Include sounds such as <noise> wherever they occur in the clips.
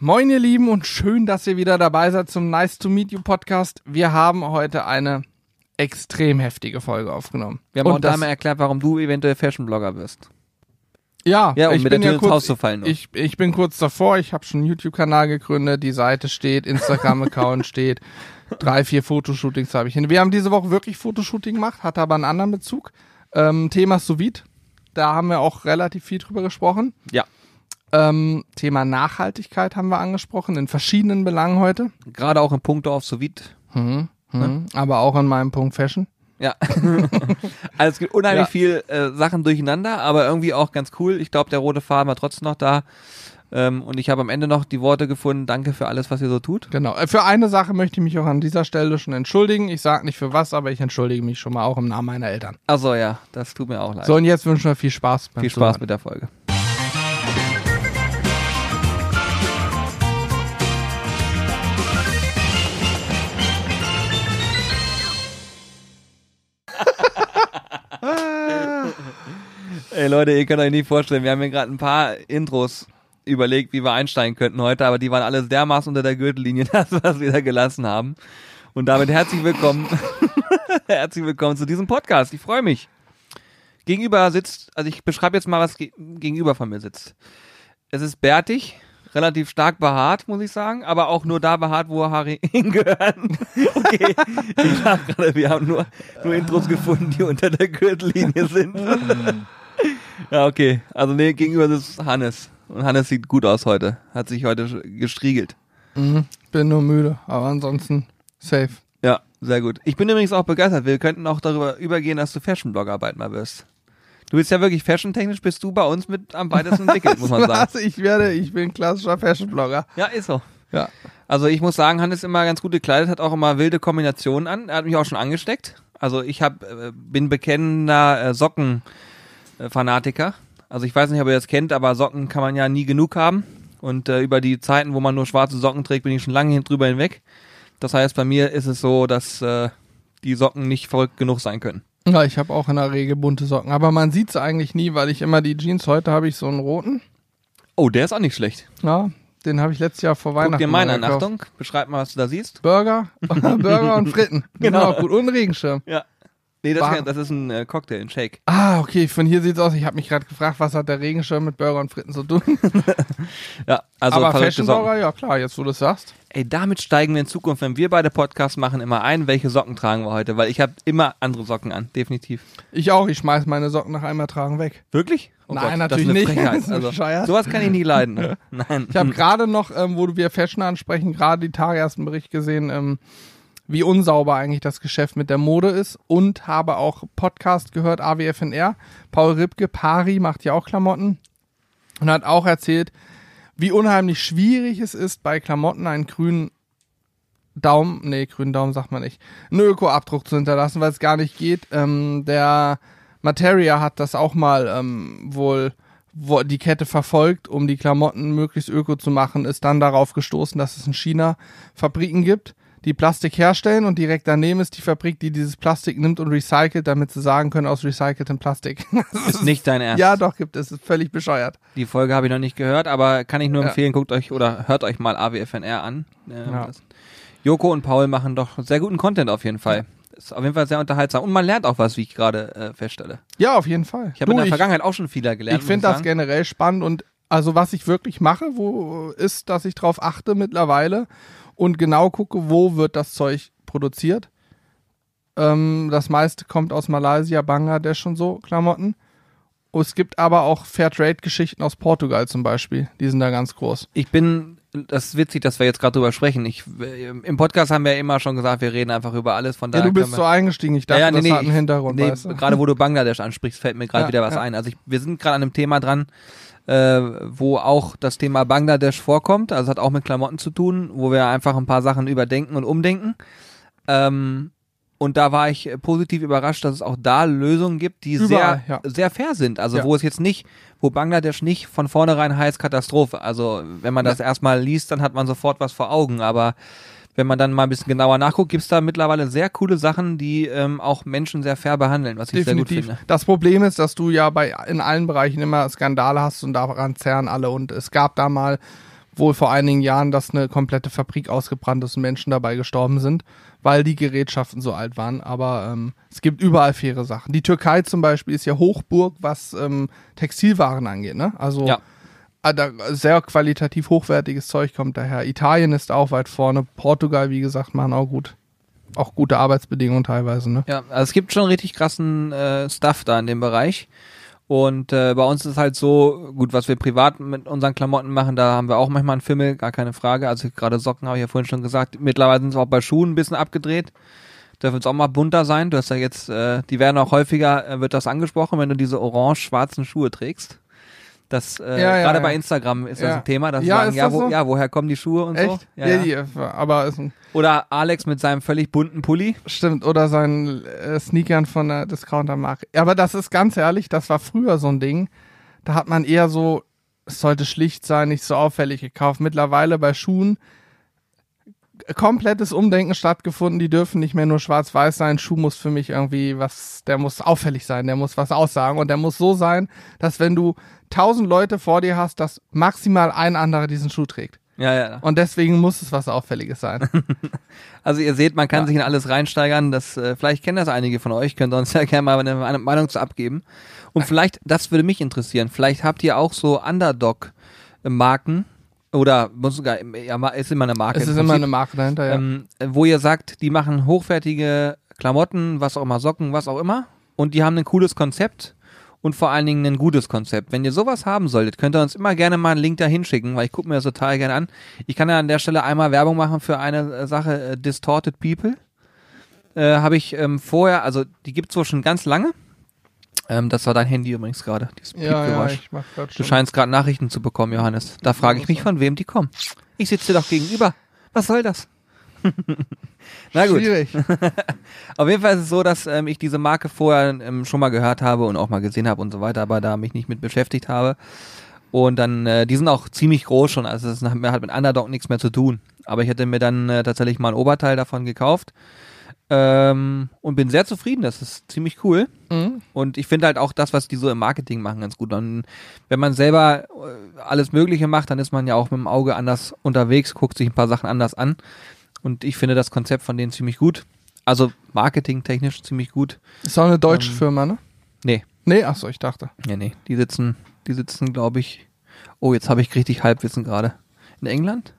Moin ihr Lieben und schön, dass ihr wieder dabei seid zum Nice to Meet You Podcast. Wir haben heute eine extrem heftige Folge aufgenommen. Wir haben und auch das, einmal erklärt, warum du eventuell Fashion-Blogger wirst. ja, Ja, um ich mit bin der Tür ja ins kurz, Haus zu fallen. noch. Ich, ich bin kurz davor, ich habe schon einen YouTube-Kanal gegründet, die Seite steht, Instagram-Account <laughs> steht, drei, vier Fotoshootings habe ich hin. Wir haben diese Woche wirklich Fotoshooting gemacht, hatte aber einen anderen Bezug. Ähm, Thema Sous Vide, da haben wir auch relativ viel drüber gesprochen. ja, Ähm, Thema Nachhaltigkeit haben wir angesprochen, in verschiedenen Belangen heute. gerade auch in puncto auf sous vide. Mhm. Mhm. Aber auch in meinem Punkt Fashion. Ja. <laughs> also es gibt unheimlich Ja. viel äh, Sachen durcheinander, aber irgendwie auch ganz cool. Ich glaube, der rote Faden war trotzdem noch da. Ähm, und ich habe am Ende noch die Worte gefunden, danke für alles, was ihr so tut. Genau. Äh, Für eine Sache möchte ich mich auch an dieser Stelle schon entschuldigen. Ich sage nicht für was, aber ich entschuldige mich schon mal auch im Namen meiner Eltern. Also ja, das tut mir auch leid. So, und jetzt wünschen wir viel Spaß beim Viel Spaß Zuhören. mit der Folge. Ey Leute, ihr könnt euch nicht vorstellen, wir haben hier gerade ein paar Intros überlegt, wie wir einsteigen könnten heute, aber die waren alle dermaßen unter der Gürtellinie, <laughs> dass wir es wieder gelassen haben. Und damit herzlich willkommen, <laughs> herzlich willkommen zu diesem Podcast. Ich freue mich. Gegenüber sitzt, also ich beschreibe jetzt mal, was ge gegenüber von mir sitzt. Es ist bärtig, relativ stark behaart, muss ich sagen, aber auch nur da behaart, wo Haare <laughs> hingehören. Okay, ich gerade, wir haben nur, nur Intros gefunden, die unter der Gürtellinie sind. Ja, okay. Also nee, gegenüber sitzt Hannes. Und Hannes sieht gut aus heute. Hat sich heute gestriegelt. Mhm. Bin nur müde, aber ansonsten safe. Ja, sehr gut. Ich bin übrigens auch begeistert. Wir könnten auch darüber übergehen, dass du Fashion-Blogger bald mal wirst. Du bist ja wirklich fashion-technisch, bist du bei uns mit am weitesten entwickelt, muss man sagen. Was? Ich werde, ich bin klassischer Fashion-Blogger. Ja, ist so. Ja. Also ich muss sagen, Hannes ist immer ganz gut gekleidet, hat auch immer wilde Kombinationen an. Er hat mich auch schon angesteckt. Also ich hab, äh, bin bekennender äh, Socken-Fanatiker. Also ich weiß nicht, ob ihr das kennt, aber Socken kann man ja nie genug haben. Und äh, über die Zeiten, wo man nur schwarze Socken trägt, bin ich schon lange hin drüber hinweg. Das heißt, bei mir ist es so, dass äh, die Socken nicht verrückt genug sein können. Ja, ich habe auch in der Regel bunte Socken, aber man sieht sie eigentlich nie, weil ich immer die Jeans, heute habe ich so einen roten. Oh, der ist auch nicht schlecht. Ja, den habe ich letztes Jahr vor Weihnachten Guck dir meinen an. Achtung. Beschreib mal, was du da siehst. Burger, <laughs> Burger und Fritten. <laughs> Genau. auch gut. Und Regenschirm. Ja. Nee, das, ist, das ist ein äh, Cocktail, ein Shake. Ah, okay, von hier sieht's aus. Ich habe mich gerade gefragt, was hat der Regenschirm mit Burger und Fritten zu tun? <laughs> Ja, also Aber Socken. Fashion-Blogger, ja klar, jetzt wo du es sagst. Ey, damit steigen wir in Zukunft, wenn wir beide Podcasts machen, immer ein, welche Socken tragen wir heute, weil ich habe immer andere Socken an, definitiv. Ich auch, ich schmeiß meine Socken nach einmal tragen weg. Wirklich? Oh Nein, das ist natürlich eine nicht. <laughs> Also, sowas kann ich nie leiden. Ne? <laughs> Nein. Ich habe gerade noch, ähm, wo wir Fashion ansprechen, gerade die Tage erst einen Bericht gesehen, ähm, wie unsauber eigentlich das Geschäft mit der Mode ist und habe auch Podcast gehört, AWFNR. Paul Ripke, Pari, macht ja auch Klamotten und hat auch erzählt, wie unheimlich schwierig es ist, bei Klamotten einen grünen Daumen, nee, grünen Daumen sagt man nicht, einen Öko-Abdruck zu hinterlassen, weil es gar nicht geht. Ähm, der Materia hat das auch mal ähm, wohl wo die Kette verfolgt, um die Klamotten möglichst öko zu machen, ist dann darauf gestoßen, dass es in China Fabriken gibt, die Plastik herstellen und direkt daneben ist die Fabrik, die dieses Plastik nimmt und recycelt, damit sie sagen können, aus recyceltem Plastik. <laughs> ist nicht dein Ernst. ja, doch, gibt es. Ist völlig bescheuert. Die Folge habe ich noch nicht gehört, aber kann ich nur Ja. empfehlen, guckt euch oder hört euch mal AWFNR an. Ähm, Ja. Joko und Paul machen doch sehr guten Content auf jeden Fall. Ist auf jeden Fall sehr unterhaltsam und man lernt auch was, wie ich gerade äh, feststelle. Ja, auf jeden Fall. Ich habe in der Vergangenheit auch schon viel gelernt. Ich finde das generell spannend und also was ich wirklich mache, wo ist, dass ich drauf achte mittlerweile und genau gucke, wo wird das Zeug produziert. Ähm, das meiste kommt aus Malaysia, Bangladesch und so Klamotten. Es gibt aber auch Fairtrade-Geschichten aus Portugal zum Beispiel. Die sind da ganz groß. Ich bin, das ist witzig, dass wir jetzt gerade drüber sprechen. Ich, Im Podcast haben wir ja immer schon gesagt, wir reden einfach über alles. Von Ja, daher du bist so eingestiegen. Ich dachte, Ja, ja, nee, das nee, hat einen Hintergrund, nee, weißt du? gerade wo du Bangladesch ansprichst, fällt mir gerade Ja, wieder was ja. ein. Also ich, wir sind gerade an einem Thema dran, äh, wo auch das Thema Bangladesch vorkommt. Also hat auch mit Klamotten zu tun, wo wir einfach ein paar Sachen überdenken und umdenken. Ähm, und da war ich positiv überrascht, dass es auch da Lösungen gibt, die Überall, sehr, ja. sehr fair sind. Also Ja. wo es jetzt nicht, wo Bangladesch nicht von vornherein heißt Katastrophe. Also wenn man das erstmal liest, dann hat man sofort was vor Augen. Aber wenn man dann mal ein bisschen genauer nachguckt, gibt's da mittlerweile sehr coole Sachen, die ähm, auch Menschen sehr fair behandeln, was ich sehr gut finde. Das Problem ist, dass du ja bei in allen Bereichen immer Skandale hast und daran zerren alle. Und es gab da mal, wohl vor einigen Jahren, dass eine komplette Fabrik ausgebrannt ist und Menschen dabei gestorben sind, weil die Gerätschaften so alt waren. Aber ähm, es gibt überall faire Sachen. Die Türkei zum Beispiel ist ja Hochburg, was ähm, Textilwaren angeht. Ne? Also Ja. Ah, sehr qualitativ hochwertiges Zeug kommt daher. Italien ist auch weit vorne. Portugal, wie gesagt, machen auch gut. Auch gute Arbeitsbedingungen teilweise. Ne? Ja, also es gibt schon richtig krassen äh, Stuff da in dem Bereich. Und äh, bei uns ist halt so, gut, was wir privat mit unseren Klamotten machen, da haben wir auch manchmal einen Fimmel, gar keine Frage. Also gerade Socken habe ich ja vorhin schon gesagt. Mittlerweile sind es auch bei Schuhen ein bisschen abgedreht. Dürfen es auch mal bunter sein. Du hast ja jetzt, äh, die werden auch häufiger, äh, wird das angesprochen, wenn du diese orange-schwarzen Schuhe trägst. Das, äh, Ja, ja, gerade ja. bei Instagram ist das ein Thema, dass Ja, sagen, ja, wo, so? ja, woher kommen die Schuhe und so. Echt? Ja, ja. Die, aber ist ein, Oder Alex mit seinem völlig bunten Pulli. Stimmt, oder seinen äh, Sneakern von der Discounter-Marke. Aber das ist ganz ehrlich, das war früher so ein Ding. Da hat man eher so, es sollte schlicht sein, nicht so auffällig gekauft. Mittlerweile bei Schuhen komplettes Umdenken stattgefunden. Die dürfen nicht mehr nur schwarz-weiß sein. Schuh muss für mich irgendwie was, der muss auffällig sein, der muss was aussagen und der muss so sein, dass wenn du tausend Leute vor dir hast, dass maximal ein anderer diesen Schuh trägt. Ja, ja. Und deswegen muss es was Auffälliges sein. <laughs> Also ihr seht, man kann Ja. sich in alles reinsteigern. Das, äh, vielleicht kennen das einige von euch, könnt uns <laughs> ja gerne mal eine, eine Meinung zu abgeben. Und vielleicht, das würde mich interessieren, vielleicht habt ihr auch so Underdog-Marken oder muss sogar, ja, ist immer eine Marke. es ist immer eine Marke dahinter, ja. ähm, wo ihr sagt, die machen hochwertige Klamotten, was auch immer, Socken, was auch immer. Und die haben ein cooles Konzept und vor allen Dingen ein gutes Konzept. Wenn ihr sowas haben solltet, könnt ihr uns immer gerne mal einen Link da hinschicken, weil ich gucke mir das total gerne an. Ich kann ja an der Stelle einmal Werbung machen für eine äh, Sache, äh, Distorted People. Äh, Habe ich ähm, vorher, also die gibt's wohl schon ganz lange. Ähm, das war dein Handy übrigens gerade, dieses Ja, ja, ich mach grad Du scheinst gerade Nachrichten zu bekommen, Johannes. Da frage ich mich, von wem die kommen. Ich sitze dir doch gegenüber. Was soll das? <laughs> Na gut. Schwierig. <laughs> Auf jeden Fall ist es so, dass ähm, ich diese Marke vorher ähm, schon mal gehört habe und auch mal gesehen habe und so weiter, aber da mich nicht mit beschäftigt habe. Und dann, äh, die sind auch ziemlich groß schon, also es hat halt mit Underdog nichts mehr zu tun. Aber ich hätte mir dann äh, tatsächlich mal ein Oberteil davon gekauft ähm, und bin sehr zufrieden, das ist ziemlich cool. Mhm. Und ich finde halt auch das, was die so im Marketing machen, ganz gut. Und wenn man selber äh, alles Mögliche macht, dann ist man ja auch mit dem Auge anders unterwegs, guckt sich ein paar Sachen anders an. Und ich finde das Konzept von denen ziemlich gut. Also marketingtechnisch ziemlich gut. Ist auch eine deutsche Ähm, Firma, ne? Nee, Nee, ach so, ich dachte. nee, nee. Die sitzen, die sitzen, glaube ich. Oh, jetzt habe ich richtig Halbwissen gerade. In England?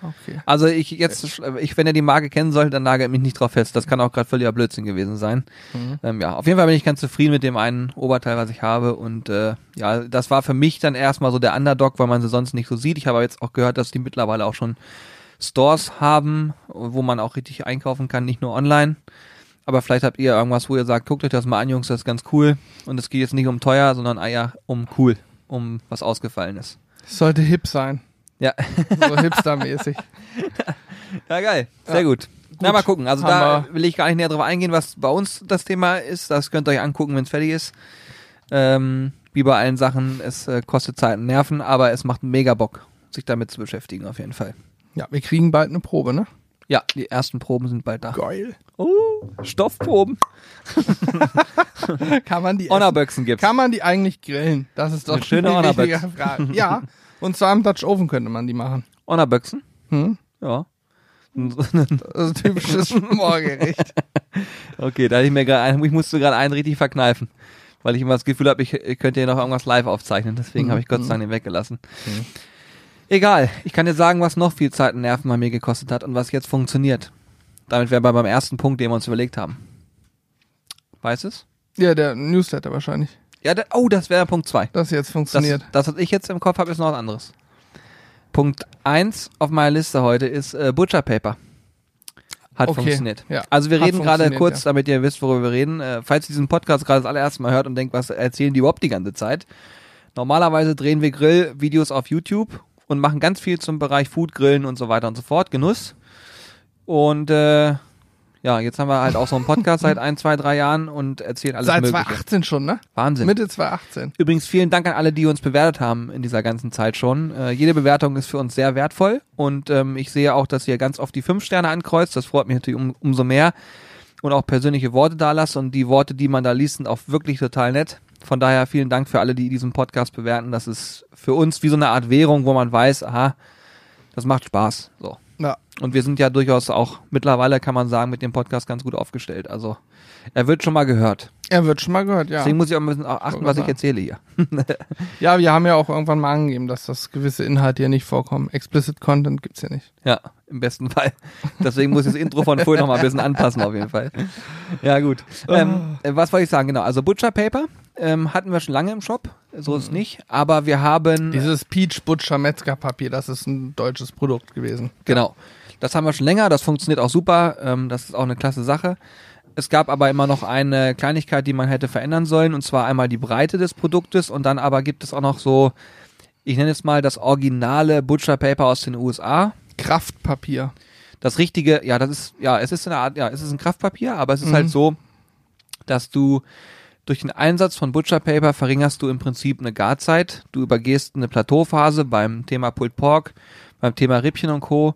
Okay. Also ich jetzt, ich, wenn ihr die Marke kennen sollt, dann nagelt mich nicht drauf fest. Das kann auch gerade völliger Blödsinn gewesen sein. Mhm. Ähm, ja, auf jeden Fall bin ich ganz zufrieden mit dem einen Oberteil, was ich habe. Und äh, ja, das war für mich dann erstmal so der Underdog, weil man sie sonst nicht so sieht. Ich habe aber jetzt auch gehört, dass die mittlerweile auch schon Stores haben, wo man auch richtig einkaufen kann, nicht nur online. Aber vielleicht habt ihr irgendwas, wo ihr sagt, guckt euch das mal an, Jungs, das ist ganz cool. Und es geht jetzt nicht um teuer, sondern ja, um cool, um was Ausgefallenes. Sollte hip sein. Ja. So hipstermäßig. <laughs> Ja, geil. Sehr Ja. gut. Na, mal gucken. Also da will ich gar nicht näher drauf eingehen, was bei uns das Thema ist. Das könnt ihr euch angucken, wenn es fertig ist. Ähm, wie bei allen Sachen, es äh, kostet Zeit und Nerven, aber es macht mega Bock, sich damit zu beschäftigen, auf jeden Fall. Ja, wir kriegen bald eine Probe, ne? Ja, die ersten Proben sind bald da. Geil. Oh, Stoffproben. <laughs> Kann man die essen? Honnerböchsen gibt's. Kann man die eigentlich grillen? Das ist doch Eine schöne Frage. Ja, <laughs> und zwar im Dutch Oven könnte man die machen. Honnerböchsen? Hm? Ja. Das ist ein typisches <laughs> Morgericht. Okay, da hatte ich mir gerade einen, ich musste gerade einen richtig verkneifen. Weil ich immer das Gefühl habe, ich, ich könnte hier noch irgendwas live aufzeichnen. Deswegen Mhm. habe ich Gott sei Dank den weggelassen. Egal, ich kann dir sagen, was noch viel Zeit und Nerven bei mir gekostet hat und was jetzt funktioniert. Damit wären wir beim ersten Punkt, den wir uns überlegt haben. Weißt es? Ja, der Newsletter wahrscheinlich. Ja, da, oh, das wäre Punkt zwei. Das jetzt Das, funktioniert. das, was ich jetzt im Kopf habe, ist noch was anderes. Punkt eins auf meiner Liste heute ist äh, Butcher Paper. Hat Okay, funktioniert. ja. Also wir Hat reden gerade kurz, ja. damit ihr wisst, worüber wir reden. Äh, falls ihr diesen Podcast gerade das allererste Mal hört und denkt, was erzählen die überhaupt die ganze Zeit? Normalerweise drehen wir Grillvideos auf YouTube und machen ganz viel zum Bereich Food, Grillen und so weiter und so fort, Genuss. Und äh, ja, jetzt haben wir halt auch so einen Podcast seit ein, zwei, drei Jahren und erzählen alles Seit Mögliche. 2018 schon, ne? Wahnsinn. Mitte 2018. Übrigens vielen Dank an alle, die uns bewertet haben in dieser ganzen Zeit schon. Äh, jede Bewertung ist für uns sehr wertvoll und ähm, ich sehe auch, dass ihr ganz oft die fünf Sterne ankreuzt. Das freut mich natürlich um, umso mehr und auch persönliche Worte da lasst und die Worte, die man da liest, sind auch wirklich total nett. Von daher vielen Dank für alle, die diesen Podcast bewerten. Das ist für uns wie so eine Art Währung, wo man weiß, aha, das macht Spaß. So. Ja. Und wir sind ja durchaus auch mittlerweile, kann man sagen, mit dem Podcast ganz gut aufgestellt. Also er wird schon mal gehört. Er wird schon mal gehört, ja. Deswegen muss ich auch ein bisschen achten, was ich erzähle hier. <laughs> Ja, wir haben ja auch irgendwann mal angegeben, dass das gewisse Inhalte hier nicht vorkommen. Explicit Content gibt's hier nicht. Ja, im besten Fall. Deswegen muss ich das Intro von vorhin noch mal ein bisschen anpassen, auf jeden Fall. Ja, gut. Ähm, äh, was wollte ich sagen? Genau, also Butcher Paper ähm, hatten wir schon lange im Shop, so ist es nicht. Aber wir haben. Dieses Peach Butcher Metzgerpapier, das ist ein deutsches Produkt gewesen. Genau. Das haben wir schon länger, das funktioniert auch super, ähm, das ist auch eine klasse Sache. Es gab aber immer noch eine Kleinigkeit, die man hätte verändern sollen, und zwar einmal die Breite des Produktes und dann aber gibt es auch noch so, ich nenne es mal das originale Butcher Paper aus den USA. Kraftpapier. Das richtige, ja, das ist, ja, es ist eine Art, ja, es ist ein Kraftpapier, aber es ist Mhm. halt so, dass du durch den Einsatz von Butcher Paper verringerst du im Prinzip eine Garzeit. Du übergehst eine Plateauphase beim Thema Pulled Pork, beim Thema Rippchen und Co.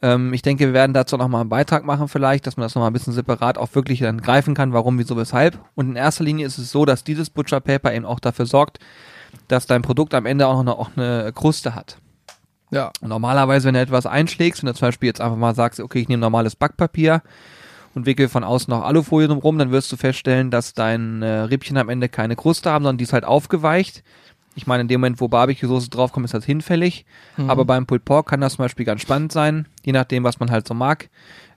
Ähm, ich denke, wir werden dazu noch mal einen Beitrag machen vielleicht, dass man das noch mal ein bisschen separat auch wirklich dann greifen kann, warum, wieso, weshalb. Und in erster Linie ist es so, dass dieses Butcher Paper eben auch dafür sorgt, dass dein Produkt am Ende auch noch, auch eine Kruste hat. Ja. Und normalerweise, wenn du etwas einschlägst, wenn du zum Beispiel jetzt einfach mal sagst, okay, ich nehme normales Backpapier und wickel von außen noch Alufolie drumherum, dann wirst du feststellen, dass dein äh, Rippchen am Ende keine Kruste haben, sondern die ist halt aufgeweicht. Ich meine, in dem Moment, wo Barbecue-Soße draufkommt, ist das hinfällig. Aber beim Pulled Pork kann das zum Beispiel ganz spannend sein. Je nachdem, was man halt so mag,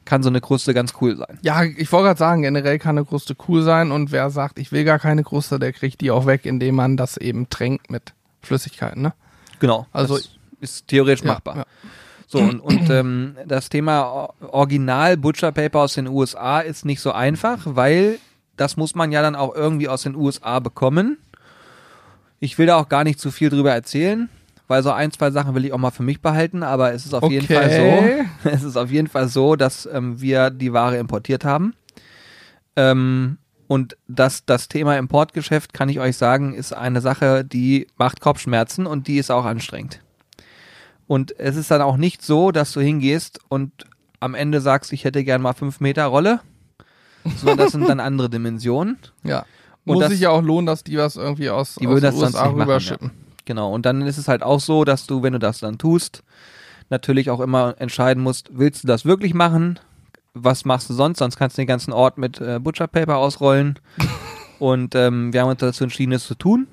kann so eine Kruste ganz cool sein. Ja, ich wollte gerade sagen, generell kann eine Kruste cool sein und wer sagt, ich will gar keine Kruste, der kriegt die auch weg, indem man das eben tränkt mit Flüssigkeiten, ne? Genau. Also- ist theoretisch Ja, machbar. ja. So, und, <clears throat> und ähm, das Thema Original Butcher Paper aus den USA ist nicht so einfach, weil das muss man ja dann auch irgendwie aus den USA bekommen. Ich will da auch gar nicht zu viel drüber erzählen, weil so ein, zwei Sachen will ich auch mal für mich behalten, aber es ist auf jeden Fall Okay. so, <laughs> es ist auf jeden Fall so, dass ähm, wir die Ware importiert haben. Ähm, und das, das Thema Importgeschäft, kann ich euch sagen, ist eine Sache, die macht Kopfschmerzen und die ist auch anstrengend. Und es ist dann auch nicht so, dass du hingehst und am Ende sagst, ich hätte gern mal fünf Meter Rolle, sondern das sind dann andere Dimensionen. Ja. Und Muss das- sich ja auch lohnen, dass die was irgendwie aus, Die aus den USA nicht machen, rüberschippen. Genau. Und dann ist es halt auch so, dass du, wenn du das dann tust, natürlich auch immer entscheiden musst, willst du das wirklich machen? Was machst du sonst? Sonst kannst du den ganzen Ort mit äh, Butcher Paper ausrollen. <laughs> und ähm, wir haben uns dazu entschieden, es zu tun.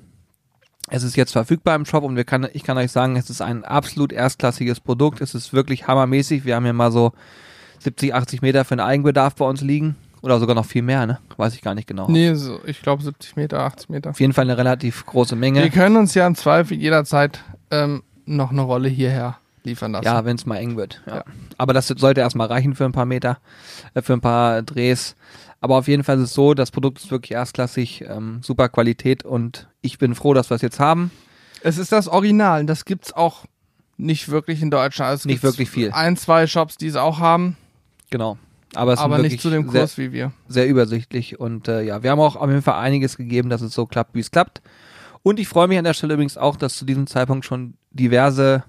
Es ist jetzt verfügbar im Shop und wir kann, ich kann euch sagen, es ist ein absolut erstklassiges Produkt. Es ist wirklich hammermäßig. Wir haben ja mal so 70, 80 Meter für den Eigenbedarf bei uns liegen. Oder sogar noch viel mehr, ne? Weiß ich gar nicht genau. Nee, so, ich glaube 70 Meter, 80 Meter. Auf jeden Fall eine relativ große Wir Menge. können uns ja im Zweifel jederzeit ähm, noch eine Rolle hierher liefern lassen. Ja, wenn es mal eng wird. Ja. Ja. Aber das sollte erstmal reichen für ein paar Meter, äh, für ein paar Drehs. Aber auf jeden Fall ist es so, das Produkt ist wirklich erstklassig, ähm, super Qualität und ich bin froh, dass wir es jetzt haben. Es ist das Original. Das gibt's auch nicht wirklich in Deutschland. Also es Nicht wirklich viel. Ein, zwei Shops, die es auch haben, Genau. Aber es aber ist nicht zu dem sehr, Kurs wie wir. sehr übersichtlich und äh, ja, wir haben auch auf jeden Fall einiges gegeben, dass es so klappt, wie es klappt. Und ich freue mich an der Stelle übrigens auch, dass zu diesem Zeitpunkt schon diverse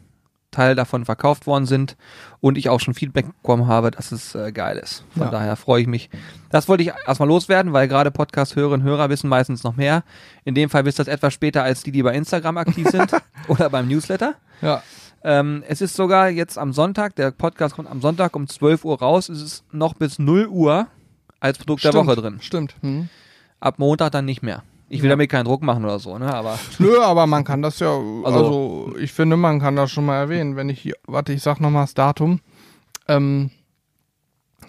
Teile davon verkauft worden sind und ich auch schon Feedback bekommen habe, dass es äh, geil ist. Von Ja. daher freue ich mich. Das wollte ich erstmal loswerden, weil gerade Podcast-Hörerinnen und Hörer wissen meistens noch mehr. In dem Fall wisst das etwas später als die, die bei Instagram aktiv sind <laughs> oder beim Newsletter. Ja. Ähm, es ist sogar jetzt am Sonntag, der Podcast kommt am Sonntag um 12 Uhr raus, es ist noch bis 0 Uhr als Produkt der Stimmt. Woche drin. Stimmt. Hm. Ab Montag dann nicht mehr. Ich will Ja. damit keinen Druck machen oder so, ne? Aber <laughs> Nö, aber man kann das ja, <laughs> also, Also- ich finde, man kann das schon mal erwähnen. Wenn ich hier, warte, ich sag nochmal das Datum. Ähm,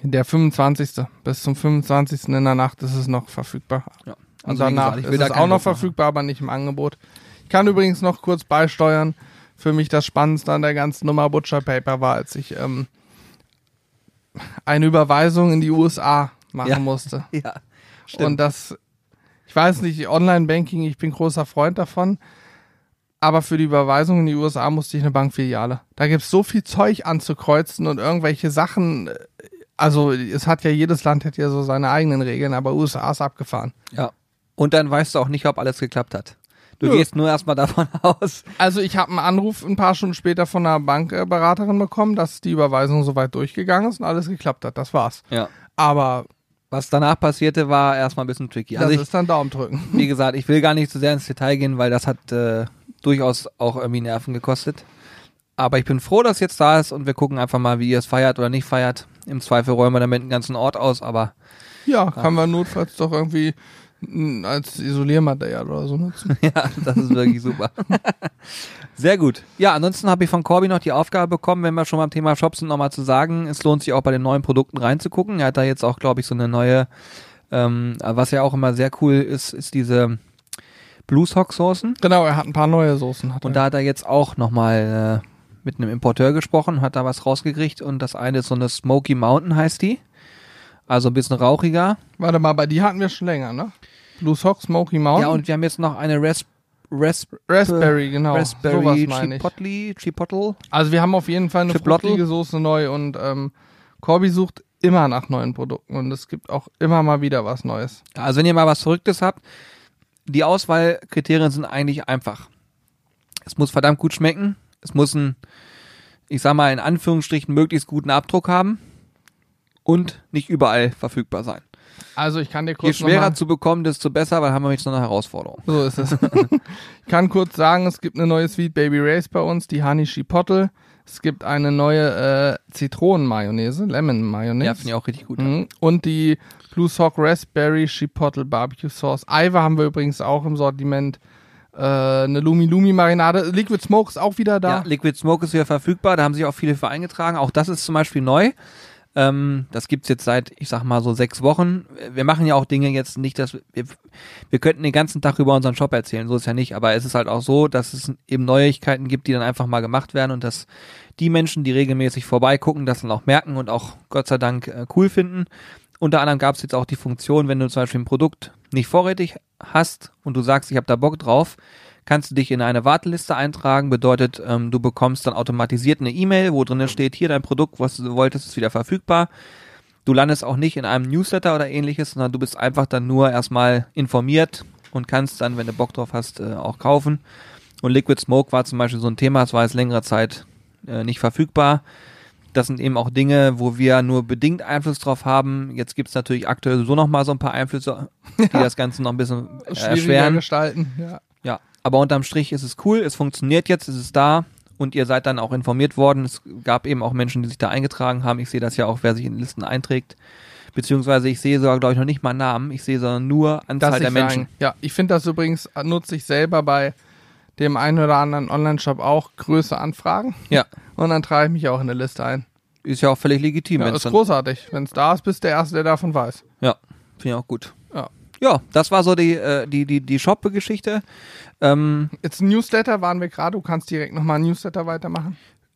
der 25. Bis zum 25. in der Nacht ist es noch verfügbar. ja. Und Also wie danach gesagt, ist es auch noch verfügbar, aber nicht im Angebot. Ich kann übrigens noch kurz beisteuern. Für mich das Spannendste an der ganzen Nummer Butcher Paper war, als ich ähm, eine Überweisung in die USA machen Ja. musste. <laughs> Ja. Stimmt. Und das, ich weiß nicht, Online-Banking, ich bin großer Freund davon. Aber für die Überweisung in die USA musste ich eine Bankfiliale. Da gibt's so viel Zeug anzukreuzen und irgendwelche Sachen. äh, Also es hat ja jedes Land hat ja so seine eigenen Regeln, aber USA ist abgefahren. ja. Und dann weißt du auch nicht, ob alles geklappt hat. Du Nö. gehst nur erstmal davon <laughs> aus. Also ich habe einen Anruf ein paar Stunden später von einer Bankberaterin bekommen, dass die Überweisung soweit durchgegangen ist und alles geklappt hat. Das war's. Ja. Aber Was danach passierte, war erstmal ein bisschen tricky. das Also ich, ist dann Daumen drücken. <laughs> wie gesagt, ich will gar nicht zu sehr ins Detail gehen, weil das hat äh, durchaus auch irgendwie Nerven gekostet. Aber ich bin froh, dass es jetzt da ist und wir gucken einfach mal, wie ihr es feiert oder nicht feiert. Im Zweifel räumen wir damit den ganzen Ort aus, aber Ja, kann man notfalls doch irgendwie als Isoliermaterial oder so nutzen. <laughs> ja, das ist wirklich super. <laughs> Sehr gut. Ja, ansonsten habe ich von Corby noch die Aufgabe bekommen, wenn wir schon beim Thema Shops sind, nochmal zu sagen, es lohnt sich auch bei den neuen Produkten reinzugucken. Er hat da jetzt auch, glaube ich, so eine neue, ähm, was ja auch immer sehr cool ist, ist diese Blueshock-Soßen. Genau, er hat ein paar neue Soßen. Und er. da hat er jetzt auch nochmal äh, mit einem Importeur gesprochen, hat da was rausgekriegt und das eine ist so eine Smoky Mountain heißt die. Also ein bisschen rauchiger. Warte mal, bei die hatten wir schon länger, ne? Blue Sock, Smoky Mountain. Ja, und wir haben jetzt noch eine Ras Ras Raspberry, genau. Raspberry sowas. Chipotle, Chipotle. Also wir haben auf jeden Fall eine Chipotle. fruchtige Soße neu und ähm, Corby sucht immer nach neuen Produkten und es gibt auch immer mal wieder was Neues. Also wenn ihr mal was Verrücktes habt, die Auswahlkriterien sind eigentlich einfach. Es muss verdammt gut schmecken. Es muss einen, ich sag mal in Anführungsstrichen, möglichst guten Abdruck haben und nicht überall verfügbar sein. Also ich kann dir Je kurz schwerer noch mal, zu bekommen, desto besser, weil haben wir jetzt noch eine Herausforderung. So ist es. ich kann kurz sagen, es gibt eine neue Sweet Baby Race bei uns, die Honey Chipotle. Es gibt eine neue äh, Zitronen-Mayonnaise, Lemon-Mayonnaise. Ja, finde ich auch richtig gut. Mhm. Und die Blue Sock Raspberry Chipotle Barbecue Sauce. Eiver haben wir übrigens auch im Sortiment. Äh, eine Lumi Lumi Marinade. Liquid Smoke ist auch wieder da. Ja, Liquid Smoke ist wieder verfügbar, da haben sich auch viele für eingetragen. Auch das ist zum Beispiel neu. Ähm, das gibt's jetzt seit, ich sag mal so sechs Wochen. Wir machen ja auch Dinge jetzt nicht, dass wir, wir könnten den ganzen Tag über unseren Shop erzählen, so ist ja nicht. Aber es ist halt auch so, dass es eben Neuigkeiten gibt, die dann einfach mal gemacht werden und dass die Menschen, die regelmäßig vorbeigucken, das dann auch merken und auch Gott sei Dank äh, cool finden. Unter anderem gab's jetzt auch die Funktion, wenn du zum Beispiel ein Produkt nicht vorrätig hast und du sagst, ich habe da Bock drauf, kannst du dich in eine Warteliste eintragen. Bedeutet, ähm, du bekommst dann automatisiert eine E-Mail, wo drin steht, hier dein Produkt, was du wolltest, ist wieder verfügbar. Du landest auch nicht in einem Newsletter oder ähnliches, sondern du bist einfach dann nur erstmal informiert und kannst dann, wenn du Bock drauf hast, äh, auch kaufen. Und Liquid Smoke war zum Beispiel so ein Thema, es war jetzt längere Zeit äh, nicht verfügbar. Das sind eben auch Dinge, wo wir nur bedingt Einfluss drauf haben. Jetzt gibt's natürlich aktuell so noch mal so ein paar Einflüsse, die das Ganze noch ein bisschen erschweren. gestalten. Ja. Aber unterm Strich ist es cool, es funktioniert jetzt, es ist da und ihr seid dann auch informiert worden. Es gab eben auch Menschen, die sich da eingetragen haben. Ich sehe das ja auch, wer sich in Listen einträgt. Beziehungsweise ich sehe sogar, glaube ich, noch nicht mal Namen. Ich sehe sondern nur Anzahl der Menschen. Sagen, ja, ich finde das übrigens, nutze ich selber bei dem einen oder anderen Online-Shop auch Größe anfragen. Ja, <laughs> Und dann trage ich mich auch in eine Liste ein. ist ja auch völlig legitim. Ja, ist großartig. Wenn es da ist, bist du der Erste, der davon weiß. ja finde ich auch gut. Ja. Ja, das war so die, äh, die, die, die Shop-Geschichte. Ähm, Jetzt Newsletter waren wir gerade. Du kannst direkt nochmal ein Newsletter weitermachen.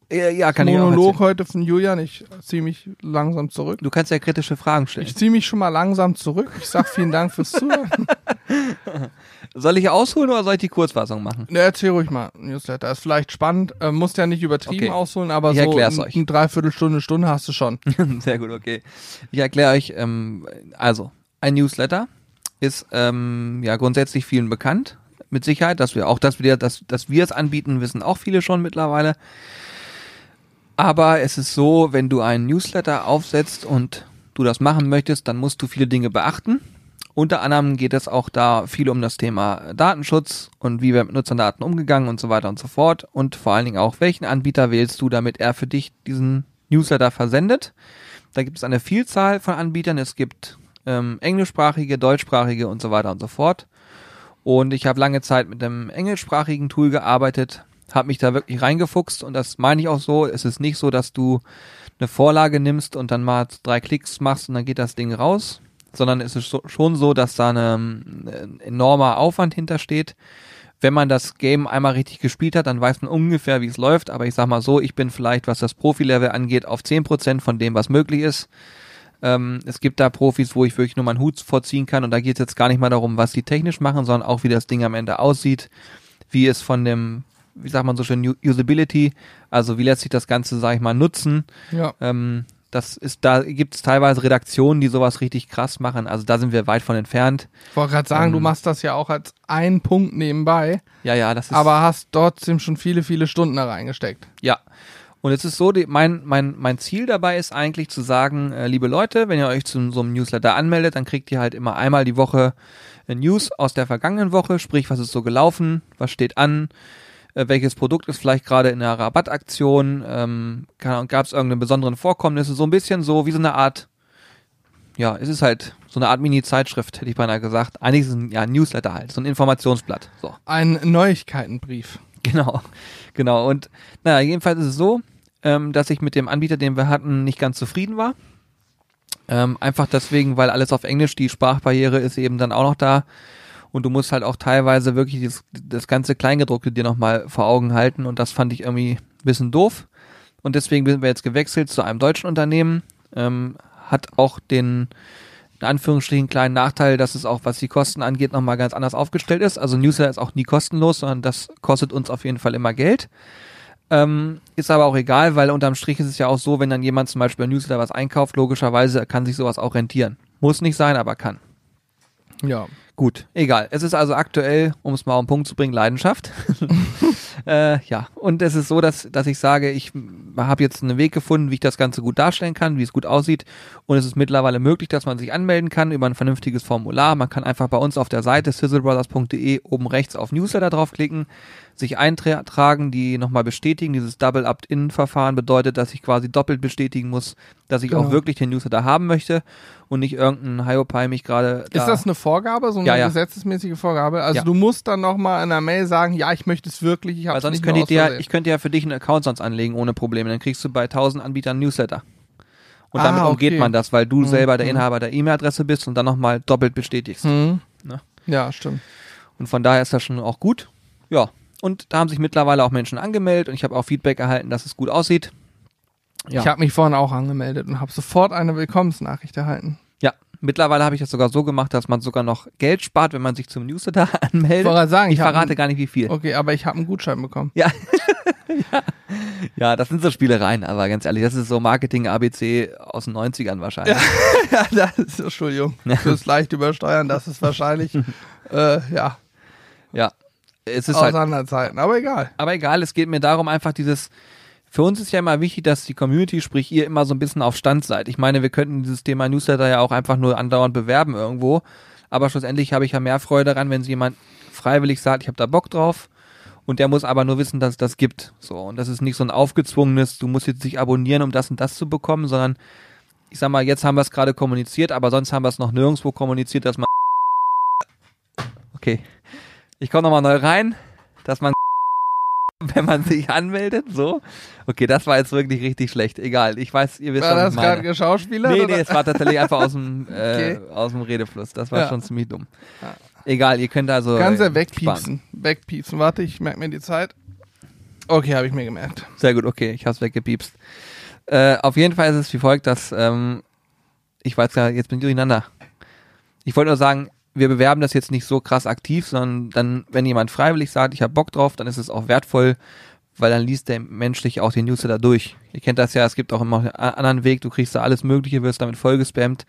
äh, ja, kann ich auch Monolog heute von Julian. Ich ziehe mich langsam zurück. Du kannst ja kritische Fragen stellen. Ich ziehe mich schon mal langsam zurück. Ich sag vielen Dank fürs Zuhören. <laughs> Soll ich ausholen oder soll ich die Kurzfassung machen? Ne, erzähl ruhig mal. Newsletter ist vielleicht spannend. Äh, musst ja nicht übertrieben Okay. ausholen, aber Ich so euch. eine Dreiviertelstunde, Stunde hast du schon. <laughs> Sehr gut, okay. Ich erkläre euch, ähm, also, ein Newsletter ist ähm, ja grundsätzlich vielen bekannt. Mit Sicherheit, dass wir auch, dass wir, dass, dass wir es anbieten, wissen auch viele schon mittlerweile. Aber es ist so, wenn du einen Newsletter aufsetzt und du das machen möchtest, dann musst du viele Dinge beachten. Unter anderem geht es auch da viel um das Thema Datenschutz und wie wir mit Nutzerdaten umgegangen und so weiter und so fort. Und vor allen Dingen auch, welchen Anbieter wählst du, damit er für dich diesen Newsletter versendet. Da gibt es eine Vielzahl von Anbietern. Es gibt ähm, englischsprachige, deutschsprachige und so weiter und so fort. Und ich habe lange Zeit mit einem englischsprachigen Tool gearbeitet, habe mich da wirklich reingefuchst und das meine ich auch so. Es ist nicht so, dass du eine Vorlage nimmst und dann mal drei Klicks machst und dann geht das Ding raus, sondern es ist schon so, dass da eine, ein enormer Aufwand hintersteht. Wenn man das Game einmal richtig gespielt hat, dann weiß man ungefähr, wie es läuft. Aber ich sag mal so, ich bin vielleicht, was das Profi-Level angeht, auf 10% von dem, was möglich ist. Ähm, es gibt da Profis, wo ich wirklich nur meinen Hut vorziehen kann und da geht es jetzt gar nicht mal darum, was die technisch machen, sondern auch, wie das Ding am Ende aussieht, wie es von dem, wie sagt man so schön, Usability, also wie lässt sich das Ganze, sag ich mal, nutzen. Ja. Ähm, das ist, da gibt es teilweise Redaktionen, die sowas richtig krass machen. Also da sind wir weit von entfernt. Ich wollte gerade sagen, du Ähm, machst das ja auch als einen Punkt nebenbei, Ja, ja, das ist. aber hast trotzdem schon viele, viele Stunden da reingesteckt. Ja. Und es ist so, die, mein, mein, mein Ziel dabei ist eigentlich zu sagen, äh, liebe Leute, wenn ihr euch zu so einem Newsletter anmeldet, dann kriegt ihr halt immer einmal die Woche äh, News aus der vergangenen Woche, sprich, was ist so gelaufen, was steht an, äh, welches Produkt ist vielleicht gerade in einer Rabattaktion, ähm, gab es irgendeine besonderen Vorkommnisse, so ein bisschen so wie so eine Art, ja, es ist halt so eine Art Mini-Zeitschrift, hätte ich beinahe gesagt. Eigentlich ist es ein ja, Newsletter halt, so ein Informationsblatt. So. Ein Neuigkeitenbrief. <laughs> Genau, genau. Und naja, jedenfalls ist es so, ähm, dass ich mit dem Anbieter, den wir hatten, nicht ganz zufrieden war. Ähm, einfach deswegen, weil alles auf Englisch, die Sprachbarriere ist eben dann auch noch da. Und du musst halt auch teilweise wirklich das, das ganze Kleingedruckte dir nochmal vor Augen halten. Und das fand ich irgendwie ein bisschen doof. Und deswegen sind wir jetzt gewechselt zu einem deutschen Unternehmen. Ähm, hat auch den, in Anführungsstrichen, kleinen Nachteil, dass es auch, was die Kosten angeht, nochmal ganz anders aufgestellt ist. Also Newsletter ist auch nie kostenlos, sondern das kostet uns auf jeden Fall immer Geld. Ähm, ist aber auch egal, weil unterm Strich ist es ja auch so, wenn dann jemand zum Beispiel bei Newsletter was einkauft, logischerweise kann sich sowas auch rentieren. Muss nicht sein, aber kann. Ja. Gut, egal. Es ist also aktuell, um es mal auf den Punkt zu bringen, Leidenschaft. <laughs> äh, ja, und es ist so, dass, dass ich sage, ich habe jetzt einen Weg gefunden, wie ich das Ganze gut darstellen kann, wie es gut aussieht. Und es ist mittlerweile möglich, dass man sich anmelden kann über ein vernünftiges Formular. Man kann einfach bei uns auf der Seite sizzlebrothers.de oben rechts auf Newsletter draufklicken sich eintragen, die nochmal bestätigen. Dieses Double Opt-in-Verfahren bedeutet, dass ich quasi doppelt bestätigen muss, dass ich genau. auch wirklich den Newsletter haben möchte und nicht irgendein Hiopai mich gerade. Da Ist das eine Vorgabe, so eine ja, ja. gesetzesmäßige Vorgabe? Also ja. du musst dann nochmal in einer Mail sagen, ja, ich möchte es wirklich, ich habe es nicht könnte ich, dir, ich könnte ja für dich einen Account sonst anlegen ohne Probleme. Dann kriegst du bei 1000 Anbietern Newsletter. Und ah, damit umgeht okay. man das, weil du mhm. selber der mhm. Inhaber der E-Mail-Adresse bist und dann nochmal doppelt bestätigst. Mhm. Ne? Ja, stimmt. Und von daher ist das schon auch gut. Ja, und da haben sich mittlerweile auch Menschen angemeldet und ich habe auch Feedback erhalten, dass es gut aussieht. Ja. Ich habe mich vorhin auch angemeldet und habe sofort eine Willkommensnachricht erhalten. Ja, mittlerweile habe ich das sogar so gemacht, dass man sogar noch Geld spart, wenn man sich zum Newsletter <laughs> anmeldet. Ich, sagen, ich, ich verrate gar nicht, wie viel. Okay, aber ich habe einen Gutschein bekommen. Ja. ja. <laughs> ja. das sind so Spielereien, aber ganz ehrlich, das ist so Marketing ABC aus den 90ern wahrscheinlich. <laughs> Ja, das ist, Entschuldigung, fürs leicht übersteuern, das ist wahrscheinlich, äh, ja. Ja, es ist aus halt, anderen Zeiten, aber egal. Aber egal, es geht mir darum, einfach dieses. Für uns ist ja immer wichtig, dass die Community, sprich ihr, immer so ein bisschen auf Stand seid. Ich meine, wir könnten dieses Thema Newsletter ja auch einfach nur andauernd bewerben irgendwo. Aber schlussendlich habe ich ja mehr Freude daran, wenn jemand freiwillig sagt, ich habe da Bock drauf. Und der muss aber nur wissen, dass es das gibt. So. Und das ist nicht so ein aufgezwungenes, du musst jetzt dich abonnieren, um das und das zu bekommen, sondern ich sag mal, jetzt haben wir es gerade kommuniziert, aber sonst haben wir es noch nirgendwo kommuniziert, dass man. Okay. Ich komme nochmal neu rein, dass man, <laughs> wenn man sich anmeldet, so. Okay, das war jetzt wirklich richtig schlecht. Egal, ich weiß, ihr wisst War das gerade Schauspieler? Nee, nee, es war tatsächlich einfach aus dem, <laughs> äh, okay. aus dem Redefluss. Das war ja. schon ziemlich dumm. Ja. Egal, ihr könnt also. Kannst ja wegpiepsen. Wegpiepsen. Warte, ich merke mir die Zeit. Okay, habe ich mir gemerkt. Sehr gut, okay, ich habe es weggepiepst. Äh, auf jeden Fall ist es wie folgt, dass ähm, ich weiß ja, jetzt bin ich durcheinander. Ich wollte nur sagen, wir bewerben das jetzt nicht so krass aktiv, sondern dann, wenn jemand freiwillig sagt, ich habe Bock drauf, dann ist es auch wertvoll, weil dann liest der menschlich auch den Newsletter durch. Ihr kennt das ja, es gibt auch immer einen anderen Weg, du kriegst da alles Mögliche, wirst damit vollgespammt.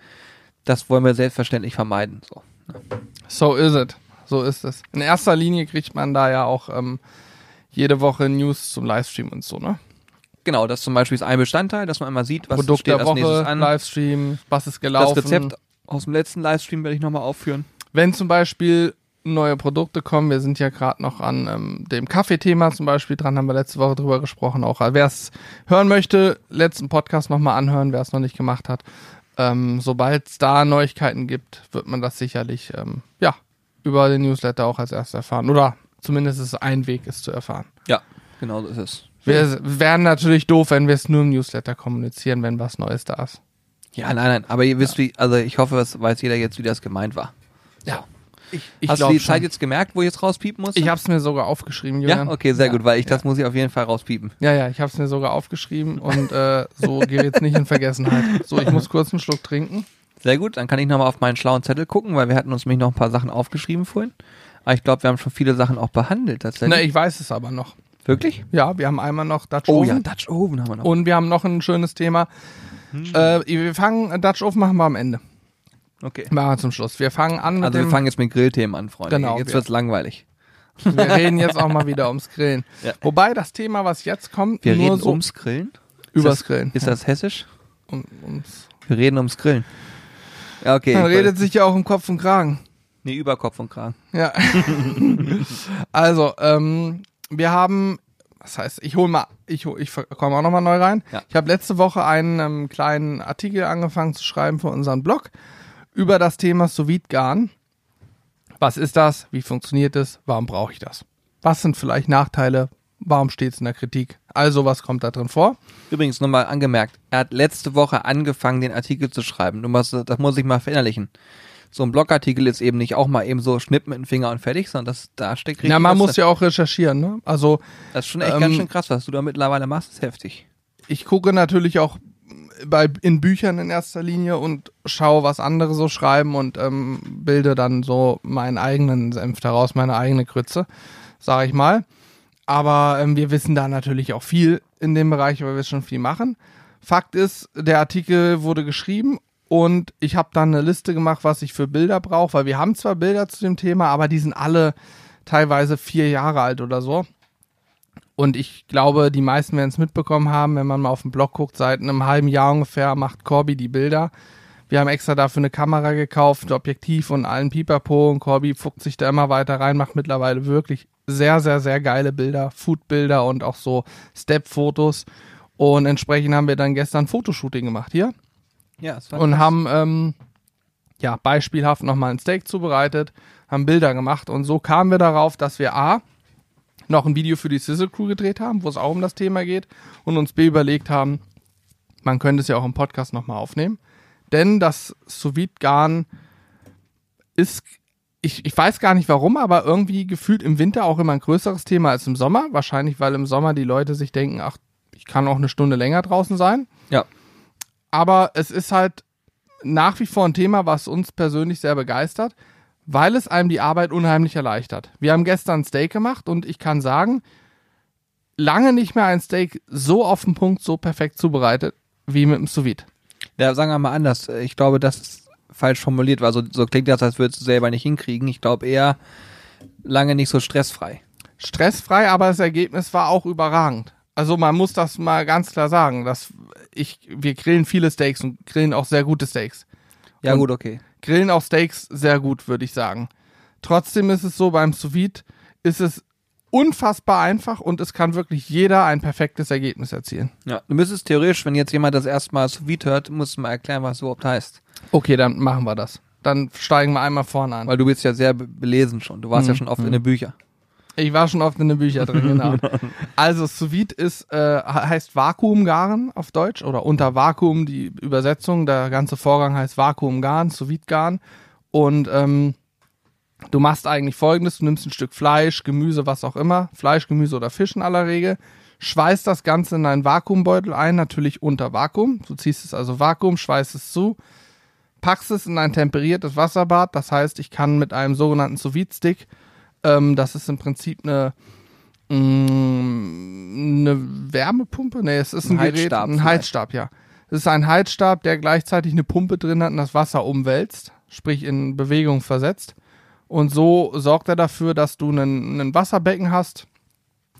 Das wollen wir selbstverständlich vermeiden. So, ne? so ist es. So ist es. In erster Linie kriegt man da ja auch ähm, jede Woche News zum Livestream und so, ne? Genau, das zum Beispiel ist ein Bestandteil, dass man immer sieht, was Produkt steht der Woche, an. Livestream, was ist gelaufen. Das Rezept aus dem letzten Livestream werde ich nochmal aufführen. Wenn zum Beispiel neue Produkte kommen, wir sind ja gerade noch an ähm, dem Kaffeethema zum Beispiel dran, haben wir letzte Woche drüber gesprochen. Auch wer es hören möchte, letzten Podcast nochmal anhören, wer es noch nicht gemacht hat. Ähm, Sobald es da Neuigkeiten gibt, wird man das sicherlich ähm, ja über den Newsletter auch als erstes erfahren. Oder zumindest ist es ein Weg, es zu erfahren. Ja, genau so ist es. Wir wären natürlich doof, wenn wir es nur im Newsletter kommunizieren, wenn was Neues da ist. Ja, nein, nein, aber ihr wisst, ja. wie, also ich hoffe, es weiß jeder jetzt, wie das gemeint war. Ja. Ich, ich Hast du die Zeit jetzt gemerkt, wo ich jetzt rauspiepen muss? Ich habe es mir sogar aufgeschrieben, Julian. Ja, okay, sehr ja, gut, weil ich ja. das muss ich auf jeden Fall rauspiepen. Ja, ja, ich habe es mir sogar aufgeschrieben und äh, so geht jetzt nicht in Vergessenheit. So, ich muss kurz einen Schluck trinken. Sehr gut, dann kann ich nochmal auf meinen schlauen Zettel gucken, weil wir hatten uns nämlich noch ein paar Sachen aufgeschrieben vorhin. Aber ich glaube, wir haben schon viele Sachen auch behandelt tatsächlich. Na, ich weiß es aber noch. Wirklich? Ja, wir haben einmal noch Dutch oh, Oven. Oh ja, Dutch Oven haben wir noch. Und wir haben noch ein schönes Thema. Hm. Äh, wir fangen, Dutch Oven machen wir am Ende. Okay. Machen wir zum Schluss. Wir fangen an mit Also wir fangen jetzt mit Grillthemen an, Freunde. Genau. Jetzt wird's langweilig. Wir reden jetzt auch mal wieder ums Grillen. <laughs> Ja. Wobei das Thema, was jetzt kommt, wir reden so ums Grillen. Übers ist Grillen. Ist das hessisch? Um, ums wir reden ums Grillen. Ja, okay. Man redet sich ja auch um Kopf und Kragen. Nee, über Kopf und Kragen. Ja. <laughs> also, ähm, wir haben, das heißt, ich hole mal, ich, hol- ich komme auch nochmal neu rein. Ja. Ich habe letzte Woche einen ähm, kleinen Artikel angefangen zu schreiben für unseren Blog über das Thema sous garn Was ist das? Wie funktioniert es? Warum brauche ich das? Was sind vielleicht Nachteile? Warum steht es in der Kritik? Also, was kommt da drin vor? Übrigens nochmal angemerkt, er hat letzte Woche angefangen, den Artikel zu schreiben. Du musst, das muss ich mal verinnerlichen. So ein Blogartikel ist eben nicht auch mal eben so schnipp mit dem Finger und fertig, sondern das, da steckt richtig Ja, man muss ja auch recherchieren. Ne? Also, Das ist schon echt ähm, ganz schön krass, was du da mittlerweile machst, ist heftig. ich gucke natürlich auch bei, in Büchern in erster Linie und schaue, was andere so schreiben und ähm, bilde dann so meinen eigenen Senf daraus, meine eigene Grütze, sage ich mal. Aber ähm, wir wissen da natürlich auch viel in dem Bereich, weil wir schon viel machen. Fakt ist, der Artikel wurde geschrieben und ich habe dann eine Liste gemacht, was ich für Bilder brauche, weil wir haben zwar Bilder zu dem Thema, aber die sind alle teilweise vier Jahre alt oder so. Und ich glaube, die meisten werden es mitbekommen haben, wenn man mal auf den Blog guckt, seit einem halben Jahr ungefähr macht Corby die Bilder. Wir haben extra dafür eine Kamera gekauft, ein Objektiv und allen Pipapo und Corby fuckt sich da immer weiter rein, macht mittlerweile wirklich sehr, sehr, sehr geile Bilder, Foodbilder und auch so Step-Fotos. Und entsprechend haben wir dann gestern ein Fotoshooting gemacht hier Ja, es war und krass. haben ähm, ja beispielhaft nochmal ein Steak zubereitet, haben Bilder gemacht und so kamen wir darauf, dass wir A noch ein Video für die Sizzle Crew gedreht haben, wo es auch um das Thema geht und uns B überlegt haben, man könnte es ja auch im Podcast nochmal aufnehmen, denn das sous garn ist ich, ich weiß gar nicht warum, aber irgendwie gefühlt im Winter auch immer ein größeres Thema als im Sommer. Wahrscheinlich, weil im Sommer die Leute sich denken, ach, ich kann auch eine Stunde länger draußen sein. Ja, aber es ist halt nach wie vor ein Thema, was uns persönlich sehr begeistert, weil es einem die Arbeit unheimlich erleichtert. Wir haben gestern ein Steak gemacht und ich kann sagen, lange nicht mehr ein Steak so auf den Punkt, so perfekt zubereitet wie mit dem Sous Vide. Ja, sagen wir mal anders. Ich glaube, das ist falsch formuliert, weil so, so klingt das, als würdest du selber nicht hinkriegen. Ich glaube eher lange nicht so stressfrei. Stressfrei, aber das Ergebnis war auch überragend. Also man muss das mal ganz klar sagen, dass ich, wir grillen viele Steaks und grillen auch sehr gute Steaks. Ja, Und- gut, okay. Grillen auch Steaks sehr gut, würde ich sagen. Trotzdem ist es so, beim Sous Vide ist es unfassbar einfach und es kann wirklich jeder ein perfektes Ergebnis erzielen. Ja, du müsstest theoretisch, wenn jetzt jemand das erste Mal sous vide hört, musst du mal erklären, was es überhaupt heißt. Okay, dann machen wir das. Dann steigen wir einmal vorne an. Weil du bist ja sehr be- belesen schon. Du warst ja Mhm, schon oft in den Büchern. Ich war schon oft in den Büchern drin, genau. <laughs> Also Sous Vide ist, äh, heißt Vakuumgaren auf Deutsch oder unter Vakuum die Übersetzung. Der ganze Vorgang heißt Vakuumgaren, Sous Vide Garen. Und ähm, du machst eigentlich folgendes, du nimmst ein Stück Fleisch, Gemüse, was auch immer, Fleisch, Gemüse oder Fisch in aller Regel, schweißt das Ganze in einen Vakuumbeutel ein, natürlich unter Vakuum. Du ziehst es also Vakuum, schweißt es zu, packst es in ein temperiertes Wasserbad. Das heißt, ich kann mit einem sogenannten Sous Vide Stick ähm, das ist im Prinzip eine, mm, eine Wärmepumpe. Nee, es ist ein, Ein Gerät, Heizstab ein vielleicht. Heizstab, ja. Es ist ein Heizstab, der gleichzeitig eine Pumpe drin hat und das Wasser umwälzt, sprich in Bewegung versetzt. Und so sorgt er dafür, dass du einen, einen Wasserbecken hast.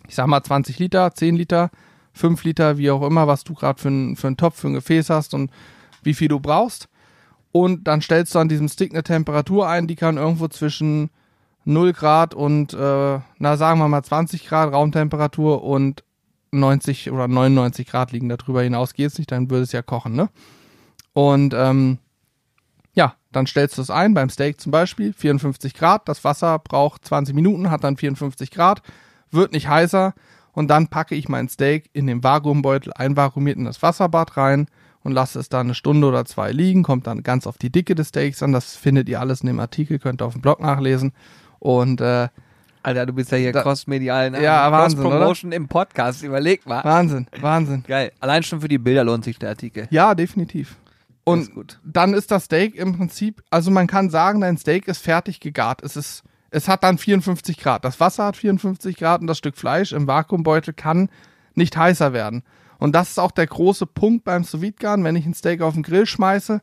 Ich sag mal 20 Liter, 10 Liter, 5 Liter, wie auch immer, was du gerade für, für einen Topf, für ein Gefäß hast und wie viel du brauchst. Und dann stellst du an diesem Stick eine Temperatur ein, die kann irgendwo zwischen 0 Grad und, äh, na sagen wir mal 20 Grad Raumtemperatur und 90 oder 99 Grad liegen. Darüber hinaus geht's nicht, dann würde es ja kochen, ne? Und ähm, ja, dann stellst du es ein, beim Steak zum Beispiel, 54 Grad. Das Wasser braucht 20 Minuten, hat dann 54 Grad, wird nicht heißer. Und dann packe ich mein Steak in den Vakuumbeutel einvakuumiert in das Wasserbad rein und lasse es da eine Stunde oder zwei liegen. Kommt dann ganz auf die Dicke des Steaks an. Das findet ihr alles in dem Artikel, könnt ihr auf dem Blog nachlesen. Und äh, Alter, du bist ja hier Da- cross-medial. Ne? Ja, Wahnsinn, oder? Cross-Promotion im Podcast, überleg mal. Wahnsinn, Wahnsinn. Geil. Allein schon für die Bilder lohnt sich der Artikel. Ja, definitiv. Und ist gut. dann ist das Steak im Prinzip, also man kann sagen, dein Steak ist fertig gegart. Es ist, es hat dann 54 Grad. Das Wasser hat 54 Grad und das Stück Fleisch im Vakuumbeutel kann nicht heißer werden. Und das ist auch der große Punkt beim sous Wenn ich ein Steak auf den Grill schmeiße,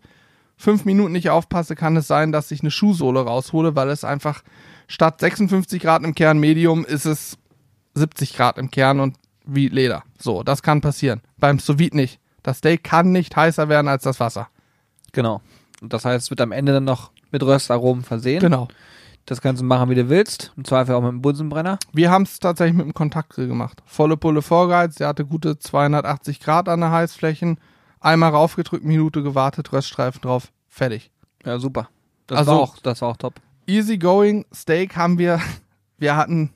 fünf Minuten nicht aufpasse, kann es sein, dass ich eine Schuhsohle raushole, weil es einfach statt 56 Grad im Kern Medium ist es 70 Grad im Kern und wie Leder. So, das kann passieren. Beim sous nicht. Das Steak kann nicht heißer werden als das Wasser. Genau. Und das heißt, es wird am Ende dann noch mit Röstaromen versehen. Genau. Das kannst du machen, wie du willst. Im Zweifel auch mit dem Bunsenbrenner. Wir haben es tatsächlich mit dem Kontaktgrill gemacht. Volle Pulle vorgeheizt, der hatte gute 280 Grad an der Heißflächen. Einmal raufgedrückt, Minute gewartet, Röststreifen drauf, fertig. Ja, super. Das, Also- war, auch, das war auch top. Easy going Steak haben wir, <laughs> wir hatten,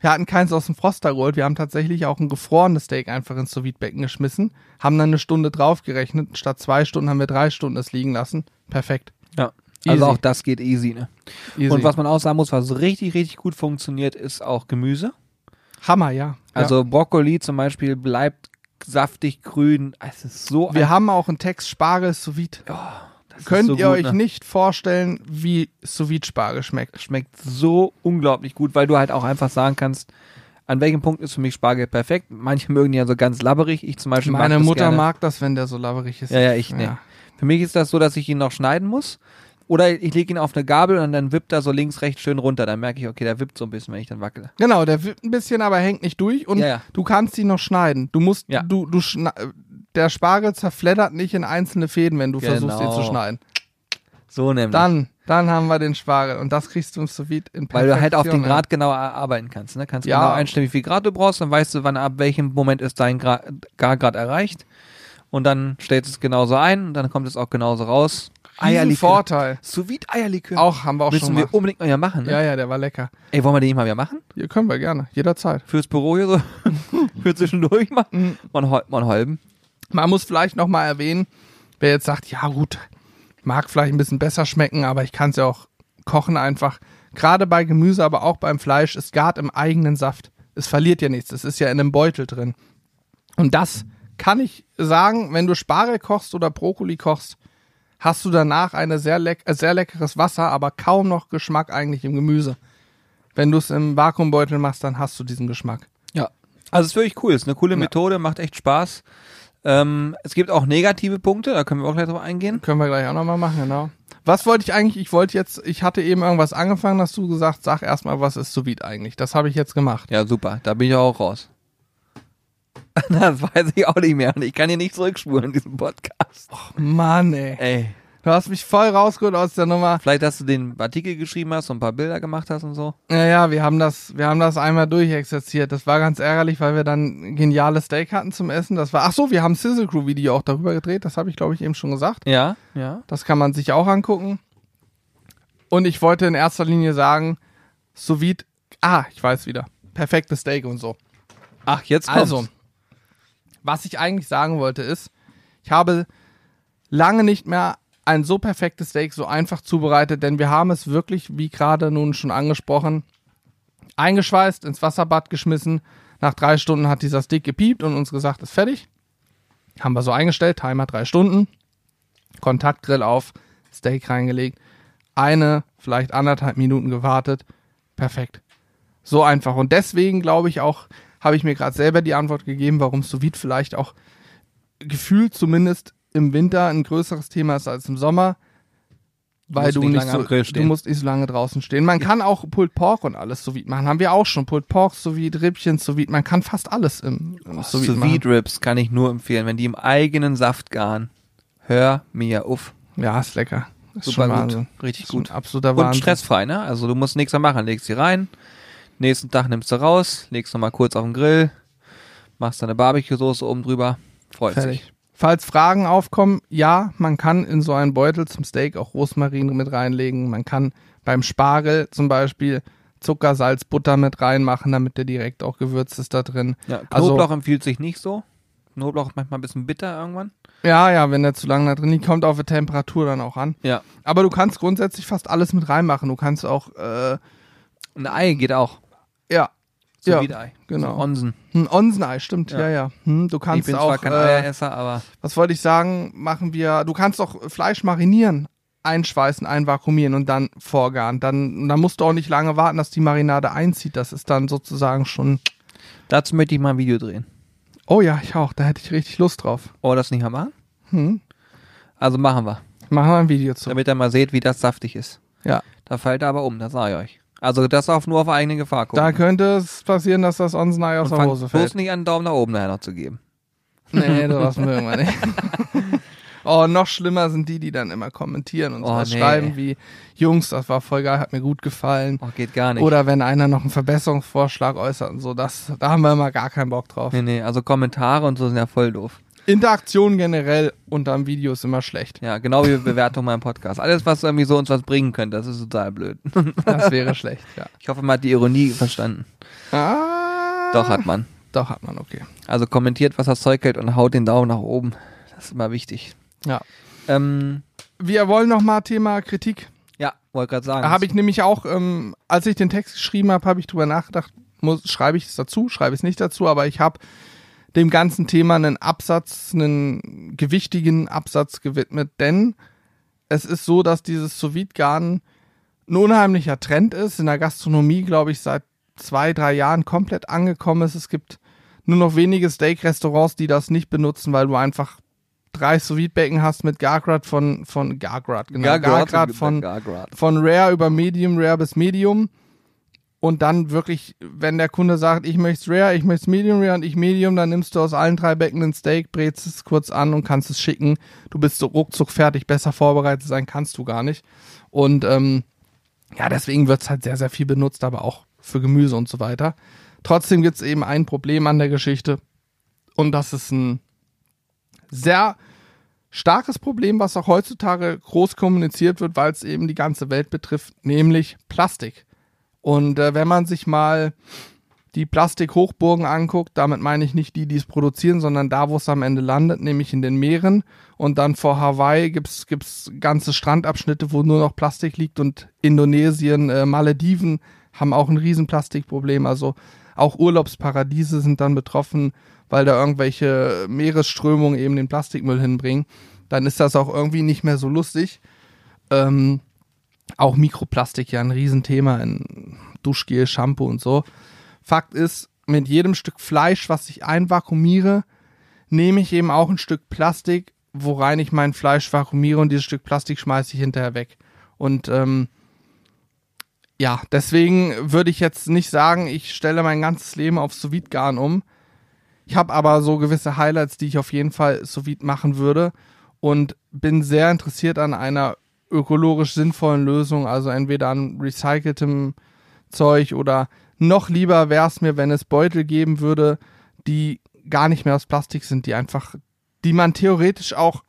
wir hatten keins aus dem Froster geholt. Wir haben tatsächlich auch ein gefrorenes Steak einfach ins sous becken geschmissen, haben dann eine Stunde draufgerechnet. Statt zwei Stunden haben wir drei Stunden es liegen lassen. Perfekt. Ja. Easy. Also auch das geht easy, ne? Easy. Und was man auch sagen muss, was richtig, richtig gut funktioniert, ist auch Gemüse. Hammer, ja. Also Brokkoli zum Beispiel bleibt saftig grün. Es ist so ja. wir haben auch einen Text Spargel sous vide. ist Könnt so ihr gut, euch ne? nicht vorstellen, wie sous Spargel schmeckt. schmeckt so unglaublich gut, weil du halt auch einfach sagen kannst, an welchem Punkt ist für mich Spargel perfekt. Manche mögen ja so ganz labberig. Ich zum Beispiel Meine mag das Mutter gerne. mag das, wenn der so laberig ist. Ja, ja, ich ne. Für mich ist das so, dass ich ihn noch schneiden muss. Oder ich lege ihn auf eine Gabel und dann wippt er so links, rechts schön runter. Dann merke ich, okay, der wippt so ein bisschen, wenn ich dann wackele. Genau, der wippt ein bisschen, aber hängt nicht durch und Ja, ja. du kannst ihn noch schneiden. Du musst, Ja. du, du der Spargel zerfleddert nicht in einzelne Fäden, wenn du versuchst, ihn Genau. zu schneiden. So nämlich. Dann, dann haben wir den Spargel und das kriegst du im sous in Weil du halt auf den Perfektion, Grad genau arbeiten kannst. Ne? Kannst Ja. genau einstellen, wie viel Grad du brauchst, dann weißt du, wann ab welchem Moment ist dein Gra Gargrad erreicht. Und dann stellst du es genauso ein und dann kommt es auch genauso raus. ja. Riesen Vorteil. Sous Eierlikör. Auch haben wir auch Müssen schon wir mal. unbedingt mal wieder machen. Ne? Ja, ja, der war lecker. Ey, wollen wir den nicht mal wieder machen? Hier können wir gerne, jederzeit. Fürs Büro hier so? <laughs> Für zwischendurch mal? Mhm. Man, hol- man halben. Man muss vielleicht noch mal erwähnen, wer jetzt sagt, ja gut, mag vielleicht ein bisschen besser schmecken, aber ich kann es ja auch kochen einfach. Gerade bei Gemüse, aber auch beim Fleisch, es gart im eigenen Saft. Es verliert ja nichts, es ist ja in einem Beutel drin. Und das kann ich sagen, wenn du Spargel kochst oder Brokkoli kochst, hast du danach eine sehr, leck äh, sehr leckeres Wasser, aber kaum noch Geschmack eigentlich im Gemüse. Wenn du es im Vakuumbeutel machst, dann hast du diesen Geschmack. Ja. Also es ist wirklich cool. Es ist eine coole Ja. Methode, macht echt Spaß. Ähm, es gibt auch negative Punkte, da können wir auch gleich drauf eingehen. Können wir gleich auch nochmal machen, genau. Was wollte ich eigentlich? Ich wollte jetzt, ich hatte eben irgendwas angefangen, hast du gesagt, sag erstmal, was ist sous vide eigentlich? Das habe ich jetzt gemacht. Ja, super. Da bin ich auch raus. <laughs> Das weiß ich auch nicht mehr. Und ich kann hier nicht zurückspulen in diesem Podcast. Mann, ey. Ey. Du hast mich voll rausgeholt aus der Nummer. Vielleicht, dass du den Artikel geschrieben hast und ein paar Bilder gemacht hast und so. Ja, ja, wir haben das, wir haben das einmal durchexerziert. Das war ganz ärgerlich, weil wir dann geniales Steak hatten zum Essen. Das war, ach so, wir haben Sizzle Crew Video auch darüber gedreht. Das habe ich, glaube ich, eben schon gesagt. Ja, ja. Das kann man sich auch angucken. Und ich wollte in erster Linie sagen, sous vide, ah, ich weiß wieder. Perfektes Steak und so. Ach, jetzt kommt's. Also, was ich eigentlich sagen wollte ist, ich habe lange nicht mehr ein so perfektes Steak so einfach zubereitet, denn wir haben es wirklich, wie gerade nun schon angesprochen, eingeschweißt, ins Wasserbad geschmissen. Nach drei Stunden hat dieser Stick gepiept und uns gesagt, ist fertig. Haben wir so eingestellt, Timer drei Stunden, Kontaktgrill auf, Steak reingelegt, eine, vielleicht anderthalb Minuten gewartet, perfekt. So einfach. Und deswegen glaube ich auch, habe ich mir gerade selber die Antwort gegeben, warum sous vielleicht auch gefühlt zumindest im Winter ein größeres Thema ist als im Sommer. Weil du nicht nicht lange so, du musst nicht so lange draußen stehen. Man kann auch Pulled Pork und alles sous vide machen. Haben wir auch schon. Pulled Pork sous vide, Rippchen sous vide. Man kann fast alles im, im vide Sous Ribs kann ich nur empfehlen, wenn die im eigenen Saft garen. Hör mir auf. Ja, ist lecker. Ist Super gut. Wahnsinn. Richtig Ist gut. Absoluter Und Wahnsinn. stressfrei, ne? Also du musst nichts mehr machen. Legst sie rein, nächsten Tag nimmst du raus, legst nochmal kurz auf den Grill, machst deine Barbecue-Soße oben drüber, freut sich. Falls Fragen aufkommen, ja, man kann in so einen Beutel zum Steak auch Rosmarin mit reinlegen. Man kann beim Spargel zum Beispiel Zucker, Salz, Butter mit reinmachen, damit der direkt auch gewürzt ist da drin. Ja, Also- Knoblauch empfiehlt sich nicht so. Knoblauch ist manchmal ein bisschen bitter irgendwann. Ja, ja, wenn der zu lange da drin liegt, kommt auf die Temperatur dann auch an. Ja. Aber du kannst grundsätzlich fast alles mit reinmachen. Du kannst auch, äh, Ein Ei geht auch. Ja, So Ja, wie Ei. genau. So Onsen. ein Onsenei, stimmt, ja, Ja. ja. Hm, du Ich kannst bin auch, zwar kein äh, Eieresser, aber was wollte ich sagen, machen wir, du kannst auch Fleisch marinieren, einschweißen, einvakuumieren und dann vorgaren. Dann, dann musst du auch nicht lange warten, dass die Marinade einzieht. Das ist dann sozusagen schon, dazu möchte ich mal ein Video drehen. oh ja, ich auch, da hätte ich richtig Lust drauf. Oh, das nicht machen? Hm. Also machen wir. Machen wir ein Video zu. Damit ihr mal seht, wie das saftig ist. Ja. Da fällt er aber um, das sage ich euch. Also das auf nur auf eigene Gefahr gucken. Da könnte es passieren, dass das Onsenei aus Und der Hose bloß fällt. nicht an, einen Daumen nach oben nachher noch zu geben. <laughs> Nee, das mögen wir nicht. <laughs> Oh, noch schlimmer sind die, die dann immer kommentieren und Oh, was nee. schreiben wie, Jungs, das war voll geil, hat mir gut gefallen. Oh, geht gar nicht. Oder wenn einer noch einen Verbesserungsvorschlag äußert und so, das, da haben wir immer gar keinen Bock drauf. Nee, nee, also Kommentare und so sind ja voll doof. Interaktion generell unterm Video ist immer schlecht. Ja, genau wie Bewertung beim Podcast. Alles, was irgendwie so uns was bringen könnte, das ist total blöd. Das wäre schlecht, ja. Ich hoffe, man hat die Ironie verstanden. Ah, Doch, hat man. Doch, hat man, okay. Also kommentiert, was das Zeug hält und haut den Daumen nach oben. Das ist immer wichtig. Ja. Ähm, Wir wollen noch mal Thema Kritik. ja, wollte gerade sagen. Da habe ich nämlich auch, ähm, als ich den Text geschrieben habe, habe ich drüber nachgedacht, muss, schreibe ich es dazu, schreibe ich es nicht dazu, aber ich habe dem ganzen Thema einen Absatz, einen gewichtigen Absatz gewidmet, denn es ist so, dass dieses sous garn ein unheimlicher Trend ist, in der Gastronomie, glaube ich, seit zwei, drei Jahren komplett angekommen ist. Es gibt nur noch wenige Steak-Restaurants, die das nicht benutzen, weil du einfach drei sous becken hast mit Gargrad von, von Gargrad, genau, Gargrad, Gargrad von, Gargrad. von Rare über Medium, Rare bis Medium. Und dann wirklich, wenn der Kunde sagt, ich möchte Rare, ich möchte Medium Rare und ich Medium, dann nimmst du aus allen drei Becken ein Steak, brätst es kurz an und kannst es schicken. Du bist so ruckzuck fertig, besser vorbereitet sein kannst du gar nicht. Und ähm, ja, deswegen wird es halt sehr, sehr viel benutzt, aber auch für Gemüse und so weiter. Trotzdem gibt es eben ein Problem an der Geschichte. Und das ist ein sehr starkes Problem, was auch heutzutage groß kommuniziert wird, weil es eben die ganze Welt betrifft, nämlich Plastik. Und äh, wenn man sich mal die Plastikhochburgen anguckt, damit meine ich nicht die, die es produzieren, sondern da, wo es am Ende landet, nämlich in den Meeren. Und dann vor Hawaii gibt's gibt's ganze Strandabschnitte, wo nur noch Plastik liegt und Indonesien, äh, Malediven haben auch ein riesen Plastikproblem. Also auch Urlaubsparadiese sind dann betroffen, weil da irgendwelche Meeresströmungen eben den Plastikmüll hinbringen. Dann ist das auch irgendwie nicht mehr so lustig. Ähm, auch Mikroplastik ja ein Riesenthema in Duschgel, Shampoo und so. Fakt ist, mit jedem Stück Fleisch, was ich einvakuumiere, nehme ich eben auch ein Stück Plastik, worein ich mein Fleisch vakuumiere und dieses Stück Plastik schmeiße ich hinterher weg. Und ähm, ja, deswegen würde ich jetzt nicht sagen, ich stelle mein ganzes Leben auf sous garn um. Ich habe aber so gewisse Highlights, die ich auf jeden Fall sous machen würde und bin sehr interessiert an einer ökologisch sinnvollen Lösung, also entweder an recyceltem Zeug oder noch lieber wäre es mir, wenn es Beutel geben würde, die gar nicht mehr aus Plastik sind, die einfach, die man theoretisch auch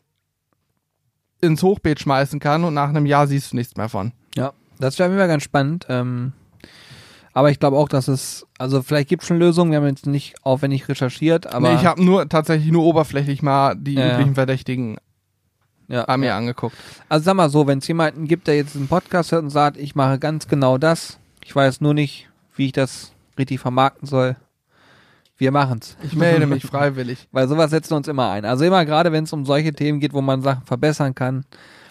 ins Hochbeet schmeißen kann und nach einem Jahr siehst du nichts mehr von. Ja, das wäre mir ganz spannend. Ähm, aber ich glaube auch, dass es, also vielleicht gibt es schon Lösungen, wir haben jetzt nicht aufwendig recherchiert, aber nee, ich habe nur tatsächlich nur oberflächlich mal die ja. üblichen Verdächtigen ja, an mir ja. angeguckt. Also sag mal so, wenn es jemanden gibt, der jetzt einen Podcast hört und sagt, ich mache ganz genau das, ich weiß nur nicht, wie ich das richtig vermarkten soll, wir machen's. Ich melde mich <laughs> freiwillig. Weil sowas setzen wir uns immer ein. Also immer gerade, wenn es um solche Themen geht, wo man Sachen verbessern kann,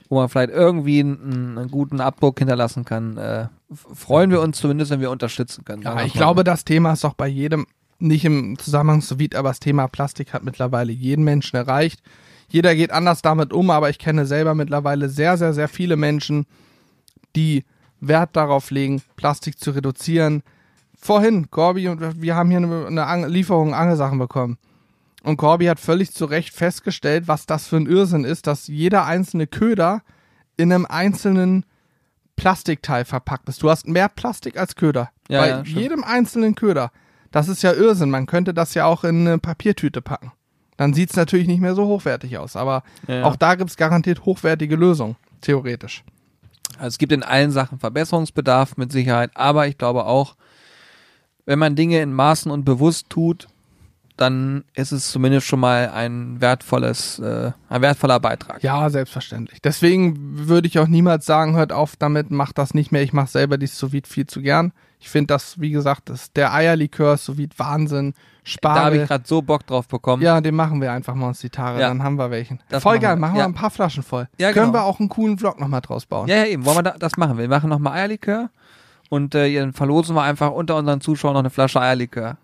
wo man vielleicht irgendwie einen, einen guten Abdruck hinterlassen kann, äh, freuen wir uns zumindest, wenn wir unterstützen können. Ja, ich glaube, das Thema ist doch bei jedem, nicht im Zusammenhang so wie, aber das Thema Plastik hat mittlerweile jeden Menschen erreicht. Jeder geht anders damit um, aber ich kenne selber mittlerweile sehr, sehr, sehr viele Menschen, die Wert darauf legen, Plastik zu reduzieren. Vorhin, Corby und wir haben hier eine, Lieferung Angelsachen bekommen. Und Corby hat völlig zu Recht festgestellt, was das für ein Irrsinn ist, dass jeder einzelne Köder in einem einzelnen Plastikteil verpackt ist. Du hast mehr Plastik als Köder. Ja, Bei ja, jedem einzelnen Köder. Das ist ja Irrsinn. Man könnte das ja auch in eine Papiertüte packen. Dann sieht's natürlich nicht mehr so hochwertig aus. Aber Ja, auch da gibt's garantiert hochwertige Lösungen. Theoretisch. Also es gibt in allen Sachen Verbesserungsbedarf mit Sicherheit, aber ich glaube auch, wenn man Dinge in Maßen und bewusst tut, dann ist es zumindest schon mal ein wertvolles, äh, ein wertvoller Beitrag. Ja, selbstverständlich. Deswegen würde ich auch niemals sagen, hört auf damit, macht das nicht mehr. Ich mache selber die sous viel zu gern. Ich finde das, wie gesagt, das der Eierlikör sous Wahnsinn. Da habe ich Spargel. gerade so Bock drauf bekommen. Ja, den machen wir einfach mal uns die Tage, Ja. dann haben wir welchen. Das voll machen geil, wir. machen wir Ja. ein paar Flaschen voll. Ja, Können genau. wir auch einen coolen Vlog nochmal draus bauen. Ja, ja, eben. Wollen wir da, das machen? Wir machen nochmal Eierlikör und äh, dann verlosen wir einfach unter unseren Zuschauern noch eine Flasche Eierlikör.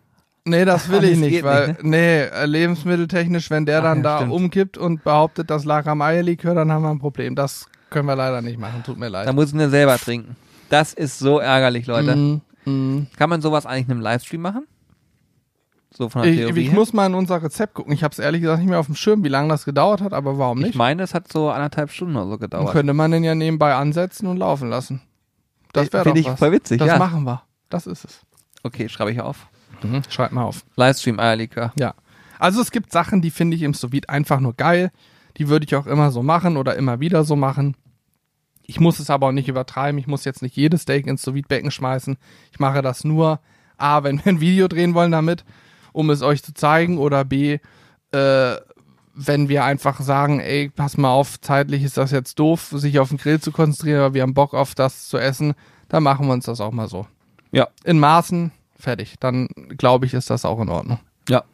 Nee, das <laughs> will Das ich nicht, weil, nicht, nee, äh, lebensmitteltechnisch, wenn der Ach dann ja, da stimmt. umkippt und behauptet, das lag am Eierlikör, dann haben wir ein Problem. Das können wir leider nicht machen, tut mir leid. Da muss ich mir selber trinken. Das ist so ärgerlich, Leute. Mm, mm. Kann man sowas eigentlich in einem Livestream machen? So von der Ich, Theorie ich her. muss mal in unser Rezept gucken. Ich habe es ehrlich gesagt nicht mehr auf dem Schirm, wie lange das gedauert hat, aber warum Ich nicht? meine, es hat so anderthalb Stunden oder so Dann gedauert. könnte man den ja nebenbei ansetzen und laufen lassen. Das wäre doch Finde ich was. voll witzig, das ja. machen wir. Das ist es. Okay, schreibe ich auf. Schreib mal auf. Livestream Eierlikör. Ja. Also es gibt Sachen, die finde ich im sous einfach nur geil. Die würde ich auch immer so machen oder immer wieder so machen. Ich muss es aber auch nicht übertreiben. Ich muss jetzt nicht jedes Steak ins sous becken schmeißen. Ich mache das nur, A, wenn wir ein Video drehen wollen damit, um es euch zu zeigen, oder B, äh, wenn wir einfach sagen, ey, pass mal auf, zeitlich ist das jetzt doof, sich auf den Grill zu konzentrieren, aber wir haben Bock auf das zu essen, dann machen wir uns das auch mal so. Ja. In Maßen, fertig. Dann glaube ich, ist das auch in Ordnung. Ja.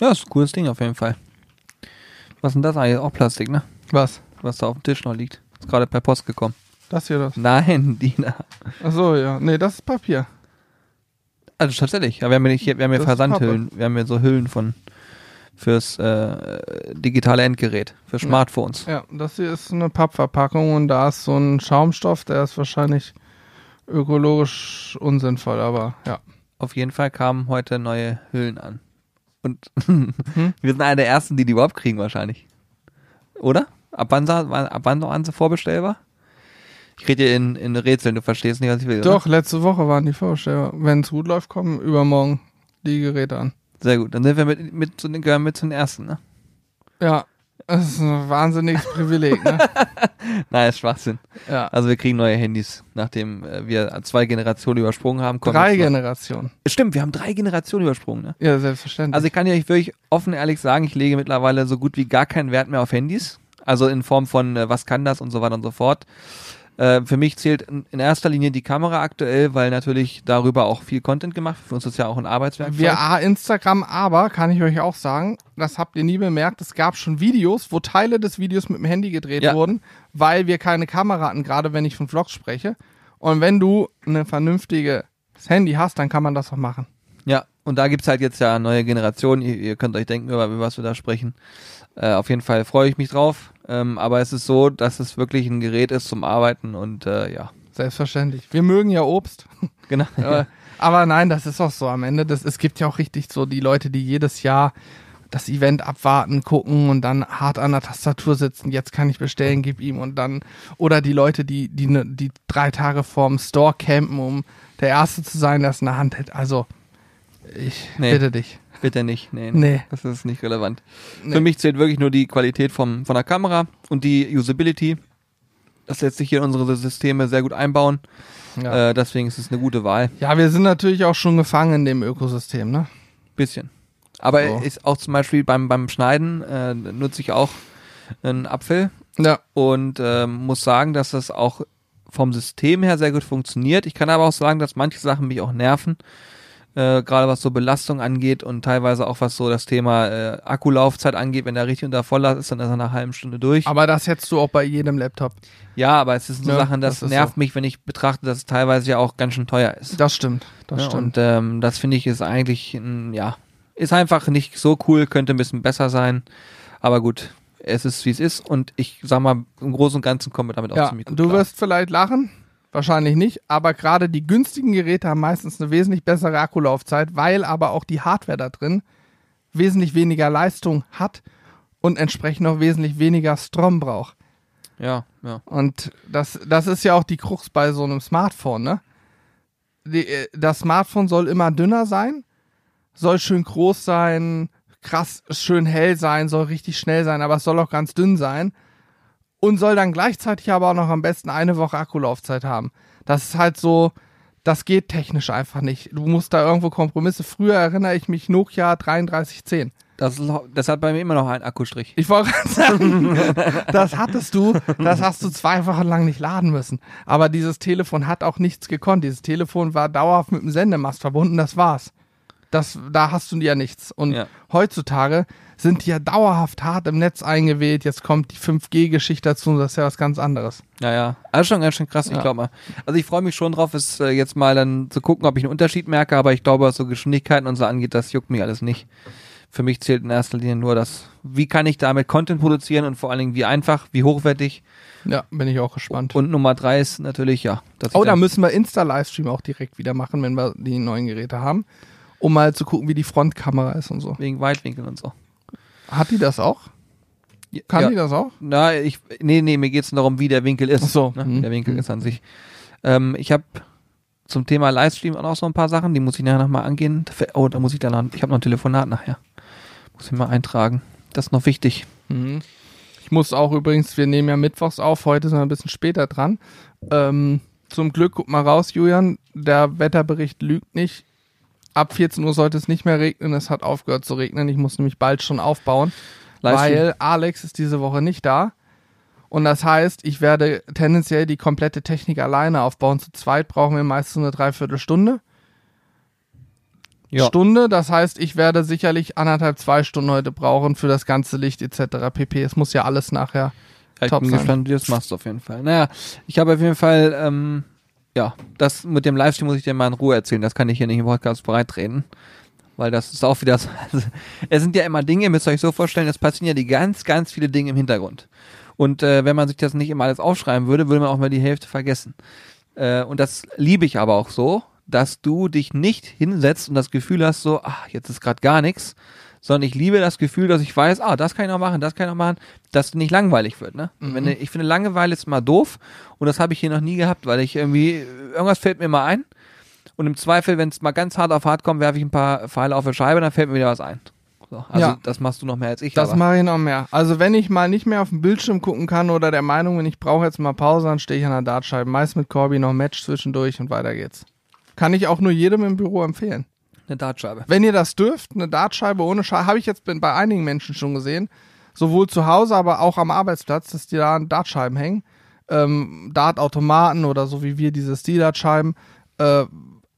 Ja, ist ein cooles Ding auf jeden Fall. Was ist denn das eigentlich? Auch Plastik, ne? Was? Was da auf dem Tisch noch liegt. Ist gerade per Post gekommen. Das hier das. Nein, <laughs> Dina. Ach so, ja. Nee, das ist Papier. Also tatsächlich. Aber wir haben ja, nicht, wir haben ja Das Versandhüllen. Wir haben ja so Hüllen von fürs äh, digitale Endgerät, für Smartphones. Ja, das hier ist eine Pappverpackung und da ist so ein Schaumstoff, der ist wahrscheinlich ökologisch unsinnvoll, aber ja. Auf jeden Fall kamen heute neue Hüllen an. Und <laughs> wir sind einer der ersten, die die überhaupt kriegen wahrscheinlich. Oder? Ab wann, ab wann waren sie vorbestellbar? Ich rede dir in, in Rätseln, du verstehst nicht, was ich will. Oder? Doch, letzte Woche waren die Vorstellungen. Wenn es gut läuft, kommen übermorgen die Geräte an. Sehr gut. Dann sind wir mit, mit zu den, gehören mit zu den ersten, ne? Ja, das ist ein wahnsinniges Privileg, ne? <laughs> Nein, ist Schwachsinn. Ja. Also wir kriegen neue Handys, nachdem äh, wir zwei Generationen übersprungen haben. Drei Generationen. Stimmt, wir haben drei Generationen übersprungen, ne? Ja, selbstverständlich. Also ich kann dir wirklich offen ehrlich sagen, ich lege mittlerweile so gut wie gar keinen Wert mehr auf Handys. Also in Form von, äh, was kann das und so weiter und so fort. Äh, für mich zählt in, in erster Linie die Kamera aktuell, weil natürlich darüber auch viel Content gemacht wird. Für uns ist ja auch ein Arbeitswerkzeug. Wir A, Instagram, aber kann ich euch auch sagen, das habt ihr nie bemerkt, es gab schon Videos, wo Teile des Videos mit dem Handy gedreht Ja. wurden, weil wir keine Kamera hatten, gerade wenn ich von Vlogs spreche. Und wenn du ein vernünftiges Handy hast, dann kann man das auch machen. Ja, und da gibt's halt jetzt ja neue Generationen. Ihr, ihr könnt euch denken, über, über was wir da sprechen. Äh, auf jeden Fall freue ich mich drauf. Ähm, aber es ist so, dass es wirklich ein Gerät ist zum Arbeiten und äh, ja, Selbstverständlich. Wir mögen ja Obst. <laughs> genau. <laughs> Äh, aber nein, das ist auch so am Ende. Das, es gibt ja auch richtig so die Leute, die jedes Jahr das Event abwarten, gucken und dann hart an der Tastatur sitzen. Jetzt kann ich bestellen, gib ihm und dann oder die Leute, die die ne, die drei Tage vorm Store campen, um der Erste zu sein, der es in der Hand hält. Also ich Nee. bitte dich. Bitte nicht. Nee, Nee. Das ist nicht relevant. Nee. Für mich zählt wirklich nur die Qualität vom, von der Kamera und die Usability. Das lässt sich hier in unsere Systeme sehr gut einbauen. Ja. Äh, deswegen ist es eine gute Wahl. ja, wir sind natürlich auch schon gefangen in dem Ökosystem, ne? Bisschen. Aber So. ist auch zum Beispiel beim, beim Schneiden äh, nutze ich auch einen Apfel Ja. und ähm, muss sagen, dass das auch vom System her sehr gut funktioniert. Ich kann aber auch sagen, dass manche Sachen mich auch nerven, äh, gerade was so Belastung angeht und teilweise auch was so das Thema äh, Akkulaufzeit angeht. Wenn der richtig unter Volllast ist, dann ist er nach einer halben Stunde durch. Aber das hättest du auch bei jedem Laptop. ja, aber es ist so Ja, Sachen, das, das nervt so. mich, wenn ich betrachte, dass es teilweise ja auch ganz schön teuer ist. Das stimmt. Das Ja, stimmt. und ähm, das finde ich ist eigentlich, ein, ja, ist einfach nicht so cool, könnte ein bisschen besser sein. Aber gut, es ist wie es ist und ich sag mal, im Großen und Ganzen kommen wir damit auch Ja, ziemlich gut du klar. wirst vielleicht lachen, wahrscheinlich nicht, aber gerade die günstigen Geräte haben meistens eine wesentlich bessere Akkulaufzeit, weil aber auch die Hardware da drin wesentlich weniger Leistung hat und entsprechend auch wesentlich weniger Strom braucht. Ja, ja. Und das, das ist ja auch die Krux bei so einem Smartphone, ne? Die, äh, das Smartphone soll immer dünner sein, soll schön groß sein, krass schön hell sein, soll richtig schnell sein, aber es soll auch ganz dünn sein und soll dann gleichzeitig aber auch noch am besten eine Woche Akkulaufzeit haben. Das ist halt so, das geht technisch einfach nicht. Du musst da irgendwo Kompromisse. Früher erinnere ich mich Nokia 3310. Das, das hat bei mir immer noch einen Akkustrich. Ich wollte gerade sagen, das hattest du, das hast du zwei Wochen lang nicht laden müssen. Aber dieses Telefon hat auch nichts gekonnt. Dieses Telefon war dauerhaft mit dem Sendemast verbunden, das war's. Das, da hast du ja nichts. Und Ja. heutzutage sind die ja dauerhaft hart im Netz eingewählt. Jetzt kommt die 5G-Geschichte dazu und das ist ja was ganz anderes. Ja, ja. Also schon ganz schön krass, ich Ja. glaube mal. Also ich freue mich schon drauf, es äh, jetzt mal dann zu gucken, ob ich einen Unterschied merke, aber ich glaube, was so Geschwindigkeiten und so angeht, das juckt mich alles nicht. Für mich zählt in erster Linie nur das, wie kann ich damit Content produzieren und vor allen Dingen wie einfach, wie hochwertig. Ja, bin ich auch gespannt. Und Nummer drei ist natürlich, ja. Ich Oh, da müssen wir Insta-Livestream auch direkt wieder machen, wenn wir die neuen Geräte haben. Um mal zu gucken, wie die Frontkamera ist und so. Wegen Weitwinkel und so. Hat die das auch? Kann ja. die das auch? Na, ich, nee, nee, mir geht's darum, wie der Winkel ist. Ach so. Ne? Mhm. Der Winkel Mhm. ist an sich. Ähm, ich habe zum Thema Livestream auch noch so ein paar Sachen, die muss ich nachher nochmal angehen. Oh, da muss ich dann noch, ich habe noch ein Telefonat nachher. Muss ich mal eintragen. Das ist noch wichtig. Mhm. Ich muss auch übrigens, wir nehmen ja mittwochs auf, heute sind wir ein bisschen später dran. Ähm, zum Glück, guck mal raus, Julian, der Wetterbericht lügt nicht. Ab 14 Uhr sollte es nicht mehr regnen, es hat aufgehört zu regnen. Ich muss nämlich bald schon aufbauen, Livestream. weil Alex ist diese Woche nicht da. Und das heißt, ich werde tendenziell die komplette Technik alleine aufbauen. Zu zweit brauchen wir meistens eine Dreiviertelstunde. Ja. Stunde. Das heißt, ich werde sicherlich anderthalb, zwei Stunden heute brauchen für das ganze Licht etc. pp. Es muss ja alles nachher. Ja, ich Top bin sein. gespannt, wie du das machst auf jeden Fall. Naja, ich habe auf jeden Fall, ähm, ja, das mit dem Livestream muss ich dir mal in Ruhe erzählen. Das kann ich hier nicht im Podcast breitreden. Weil das ist auch wieder so. Also, es sind ja immer Dinge, ihr müsst euch so vorstellen, es passieren ja die ganz, ganz viele Dinge im Hintergrund. Und äh, wenn man sich das nicht immer alles aufschreiben würde, würde man auch mal die Hälfte vergessen. Äh, und das liebe ich aber auch so, dass du dich nicht hinsetzt und das Gefühl hast, so, ach, jetzt ist gerade gar nichts, sondern ich liebe das Gefühl, dass ich weiß, ah, das kann ich noch machen, das kann ich noch machen, dass nicht langweilig wird. Ne? Mhm. Wenn, ich finde, Langeweile ist mal doof und das habe ich hier noch nie gehabt, weil ich irgendwie, irgendwas fällt mir mal ein und im Zweifel, wenn es mal ganz hart auf hart kommt, werfe ich ein paar Pfeile auf die Scheibe, dann fällt mir wieder was ein. So, also Ja. das machst du noch mehr als ich. Das mache ich noch mehr. Also wenn ich mal nicht mehr auf den Bildschirm gucken kann oder der Meinung bin, ich brauche jetzt mal Pause, dann stehe ich an der Dartscheibe. Meist mit Corby noch ein Match zwischendurch und weiter geht's. Kann ich auch nur jedem im Büro empfehlen. Eine Dartscheibe. Wenn ihr das dürft, eine Dartscheibe ohne Scheibe, habe ich jetzt bei einigen Menschen schon gesehen, sowohl zu Hause, aber auch am Arbeitsplatz, dass die da an Dartscheiben hängen. Ähm, Dartautomaten oder so wie wir diese Steel-Dartscheiben. Äh,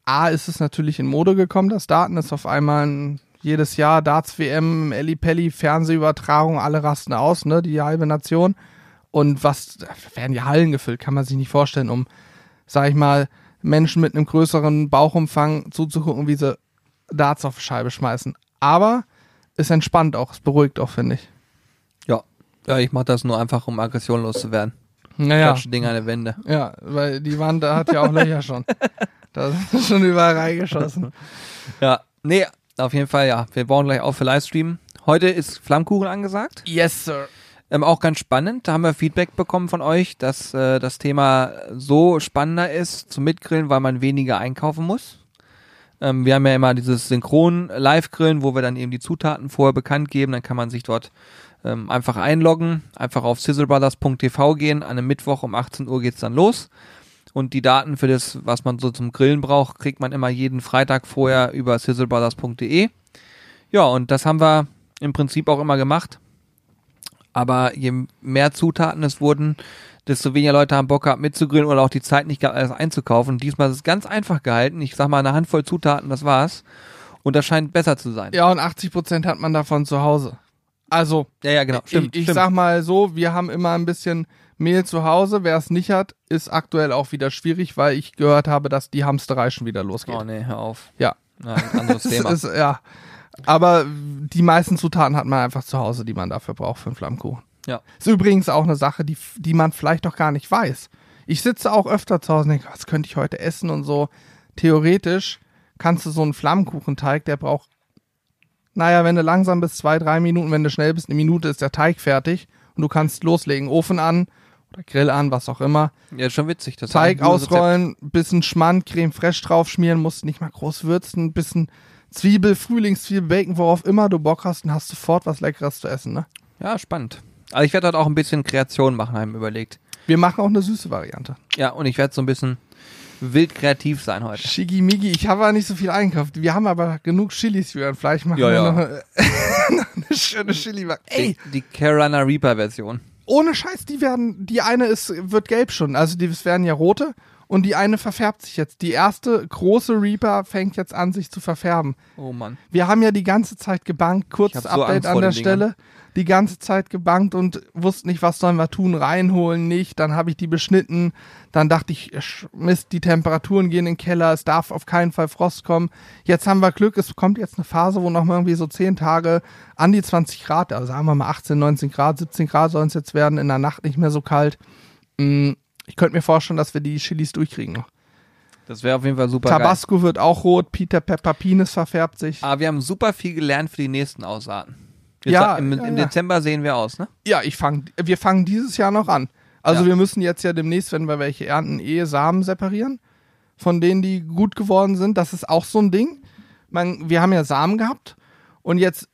A ist es natürlich in Mode gekommen, das Daten ist auf einmal ein, jedes Jahr Darts WM, Elli Pelli, Fernsehübertragung, alle rasten aus, ne, die halbe Nation. Und was, da werden die Hallen gefüllt, kann man sich nicht vorstellen, um, sag ich mal, Menschen mit einem größeren Bauchumfang zuzugucken, wie sie Darts auf die Scheibe schmeißen. Aber ist entspannt auch, es beruhigt auch, finde ich. Ja. Ja, ich mache das nur einfach, um Aggression loszuwerden. Naja, Klatsche Ding an der Wände. ja, weil die Wand da hat ja auch Löcher schon. <laughs> Da ist schon überall reingeschossen. Ja, nee, auf jeden Fall, ja. Wir bauen gleich auf für Livestream. Heute ist Flammkuchen angesagt. Yes, sir. Ähm, auch ganz spannend. Da haben wir Feedback bekommen von euch, dass äh, das Thema so spannender ist zum Mitgrillen, weil man weniger einkaufen muss. Ähm, wir haben ja immer dieses Synchron-Live-Grillen, wo wir dann eben die Zutaten vorher bekannt geben. Dann kann man sich dort ähm, einfach einloggen, einfach auf sizzlebrothers.tv gehen. An einem Mittwoch um 18 Uhr geht's dann los. Und die Daten für das, was man so zum Grillen braucht, kriegt man immer jeden Freitag vorher über sizzlebrothers.de. Ja, und das haben wir im Prinzip auch immer gemacht. Aber je mehr Zutaten es wurden, desto weniger Leute haben Bock gehabt mitzugrillen oder auch die Zeit nicht gehabt, alles einzukaufen. Und diesmal ist es ganz einfach gehalten. Ich sag mal eine Handvoll Zutaten, das war's. Und das scheint besser zu sein. Ja, und 80 Prozent hat man davon zu Hause. Also, ja, ja, genau. Stimmt, ich, ich stimmt. sag mal so, wir haben immer ein bisschen Mehl zu Hause. Wer es nicht hat, ist aktuell auch wieder schwierig, weil ich gehört habe, dass die Hamsterei schon wieder losgeht. oh nee, hör auf. Ja. Ja, ein anderes <laughs> Es Thema. Ist, ja. Aber die meisten Zutaten hat man einfach zu Hause, die man dafür braucht für einen Flammkuchen. Ja. Ist übrigens auch eine Sache, die, die man vielleicht doch gar nicht weiß. Ich sitze auch öfter zu Hause und denke, was könnte ich heute essen und so. Theoretisch kannst du so einen Flammkuchenteig, der braucht, naja, wenn du langsam bist, zwei, drei Minuten, wenn du schnell bist, eine Minute ist der Teig fertig und du kannst loslegen. Ofen an oder Grill an, was auch immer. Ja, ist schon witzig. Das Teig ausrollen, bisschen Schmand, Creme fraiche draufschmieren, musst nicht mal groß würzen, bisschen Zwiebel, Frühlingszwiebel, Bacon, worauf immer du Bock hast und hast sofort was Leckeres zu essen, ne? Ja, spannend. Also ich werde dort auch ein bisschen Kreation machen, haben wir überlegt. Wir machen auch eine süße Variante. Ja, und ich werde so ein bisschen wild kreativ sein heute. Shigimigi, ich habe aber nicht so viel eingekauft. Wir haben aber genug Chilis für ein Fleisch. Machen Ja, wir ja. Noch, eine, <laughs> eine schöne chili Ey, Die, die Carolina Reaper Version. ohne Scheiß, die werden, die eine ist, wird gelb schon. Also die es werden ja rote und die eine verfärbt sich jetzt. Die erste große Reaper fängt jetzt an, sich zu verfärben. Oh Mann. Wir haben ja die ganze Zeit gebankt, kurz Ich hab so Update an der Dingern. Stelle. Die ganze Zeit gebankt und wussten nicht, was sollen wir tun, reinholen, nicht. Dann habe ich die beschnitten. Dann dachte ich, Mist, die Temperaturen gehen in den Keller, es darf auf keinen Fall Frost kommen. Jetzt haben wir Glück, es kommt jetzt eine Phase, wo noch mal irgendwie so 10 Tage an die 20 Grad, also sagen wir mal 18, 19 Grad, 17 Grad sollen es jetzt werden, in der Nacht nicht mehr so kalt. Mm, Ich könnte mir vorstellen, dass wir die Chilis durchkriegen noch. Das wäre auf jeden Fall super geil. Tabasco wird auch rot, Peter Pepper Penis verfärbt sich. Aber wir haben super viel gelernt für die nächsten Ausarten. Jetzt Ja, im, ja, im ja. Dezember sehen wir aus, ne? Ja, ich fang, wir fangen dieses Jahr noch an. Also Ja. wir müssen jetzt ja demnächst, wenn wir welche ernten, eh Samen separieren, von denen die gut geworden sind. Das ist auch so ein Ding. Man, wir haben ja Samen gehabt und jetzt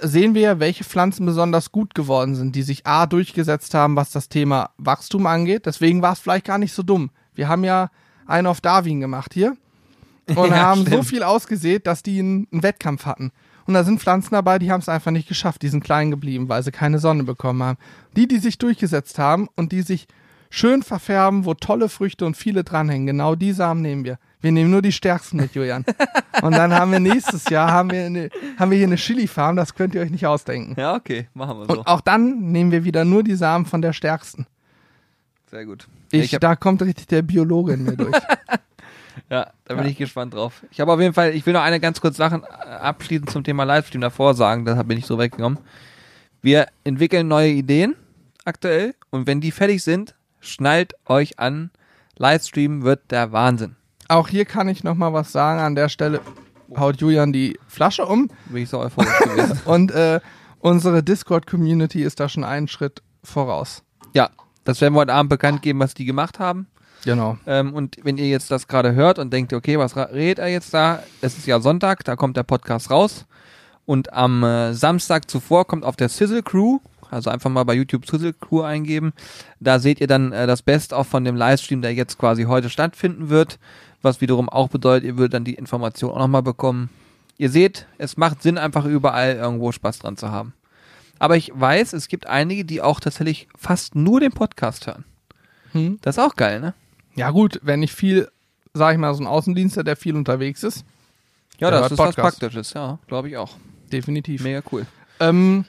sehen wir ja, welche Pflanzen besonders gut geworden sind, die sich A durchgesetzt haben, was das Thema Wachstum angeht. Deswegen war es vielleicht gar nicht so dumm. Wir haben ja einen auf Darwin gemacht hier <laughs> und Ja, haben so stimmt. viel ausgesät, dass die einen, einen Wettkampf hatten. Und da sind Pflanzen dabei, die haben es einfach nicht geschafft. Die sind klein geblieben, weil sie keine Sonne bekommen haben. Die, die sich durchgesetzt haben und die sich schön verfärben, wo tolle Früchte und viele dranhängen, genau die Samen nehmen wir. Wir nehmen nur die stärksten mit, Julian. <laughs> Und dann haben wir nächstes Jahr haben wir, eine, haben wir hier eine Chili-Farm, das könnt ihr euch nicht ausdenken. Ja, okay, machen wir so. Und auch dann nehmen wir wieder nur die Samen von der stärksten. Sehr gut. Ich, ich hab, da kommt richtig der Biologe in mir durch. <laughs> ja, da bin Ja. ich gespannt drauf. Ich habe auf jeden Fall, ich will noch eine ganz kurz Sachen äh, abschließend zum Thema Livestream davor sagen, deshalb bin ich so weggekommen. Wir entwickeln neue Ideen aktuell und wenn die fertig sind, schnallt euch an. Livestream wird der Wahnsinn. Auch hier kann ich noch mal was sagen. An der Stelle haut Julian die Flasche um Bin ich so euphorisch gewesen. <laughs> und äh, unsere Discord-Community ist da schon einen Schritt voraus. Ja, das werden wir heute Abend bekannt geben, was die gemacht haben. Genau. Ähm, und wenn ihr jetzt das gerade hört und denkt, okay, was redet er jetzt da? Es ist ja Sonntag, da kommt der Podcast raus. Und am äh, Samstag zuvor kommt auf der Sizzle Crew, also einfach mal bei YouTube Sizzle Crew eingeben. Da seht ihr dann äh, das Best auch von dem Livestream, der jetzt quasi heute stattfinden wird. Was wiederum auch bedeutet, ihr würdet dann die Information auch nochmal bekommen. Ihr seht, es macht Sinn, einfach überall irgendwo Spaß dran zu haben. Aber ich weiß, es gibt einige, die auch tatsächlich fast nur den Podcast hören. Hm? Das ist auch geil, ne? Ja gut, wenn ich viel, sag ich mal, so ein Außendienster, der viel unterwegs ist, Ja, das ist was Podcast. Praktisches, ja, glaube ich auch. definitiv. Mega cool. Ähm,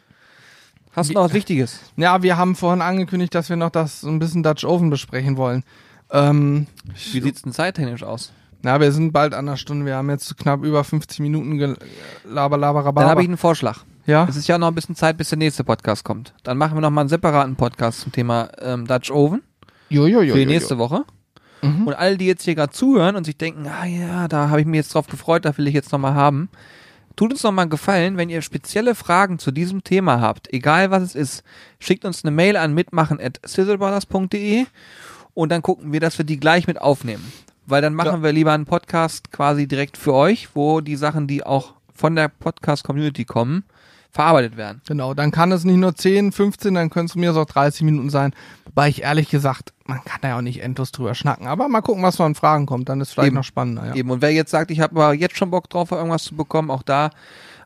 Hast du noch was Wichtiges? ja, wir haben vorhin angekündigt, dass wir noch das so ein bisschen Dutch Oven besprechen wollen. Ähm, Wie sieht's denn zeittechnisch aus? na, wir sind bald an der Stunde. Wir haben jetzt knapp über 50 Minuten gel- laber, laber, Dann habe ich einen Vorschlag. Ja, Es ist ja noch ein bisschen Zeit, bis der nächste Podcast kommt. Dann machen wir noch mal einen separaten Podcast zum Thema ähm, Dutch Oven jo, jo, jo, für die nächste Woche. Mhm. Und alle, die jetzt hier gerade zuhören und sich denken, ah ja, da habe ich mich jetzt drauf gefreut, da will ich jetzt noch mal haben. Tut uns noch mal einen Gefallen, wenn ihr spezielle Fragen zu diesem Thema habt, egal was es ist, schickt uns eine Mail an mitmachen at sizzlebrothers.de und dann gucken wir, dass wir die gleich mit aufnehmen. Weil dann machen Ja. wir lieber einen Podcast quasi direkt für euch, wo die Sachen, die auch von der Podcast-Community kommen, verarbeitet werden. Genau, dann kann es nicht nur 10, 15, dann können es mir auch 30 Minuten sein. Wobei ich ehrlich gesagt, man kann da ja auch nicht endlos drüber schnacken. Aber mal gucken, was von Fragen kommt, dann ist vielleicht Eben. noch spannender. Ja. Eben. Und wer jetzt sagt, ich habe aber jetzt schon Bock drauf, irgendwas zu bekommen, auch da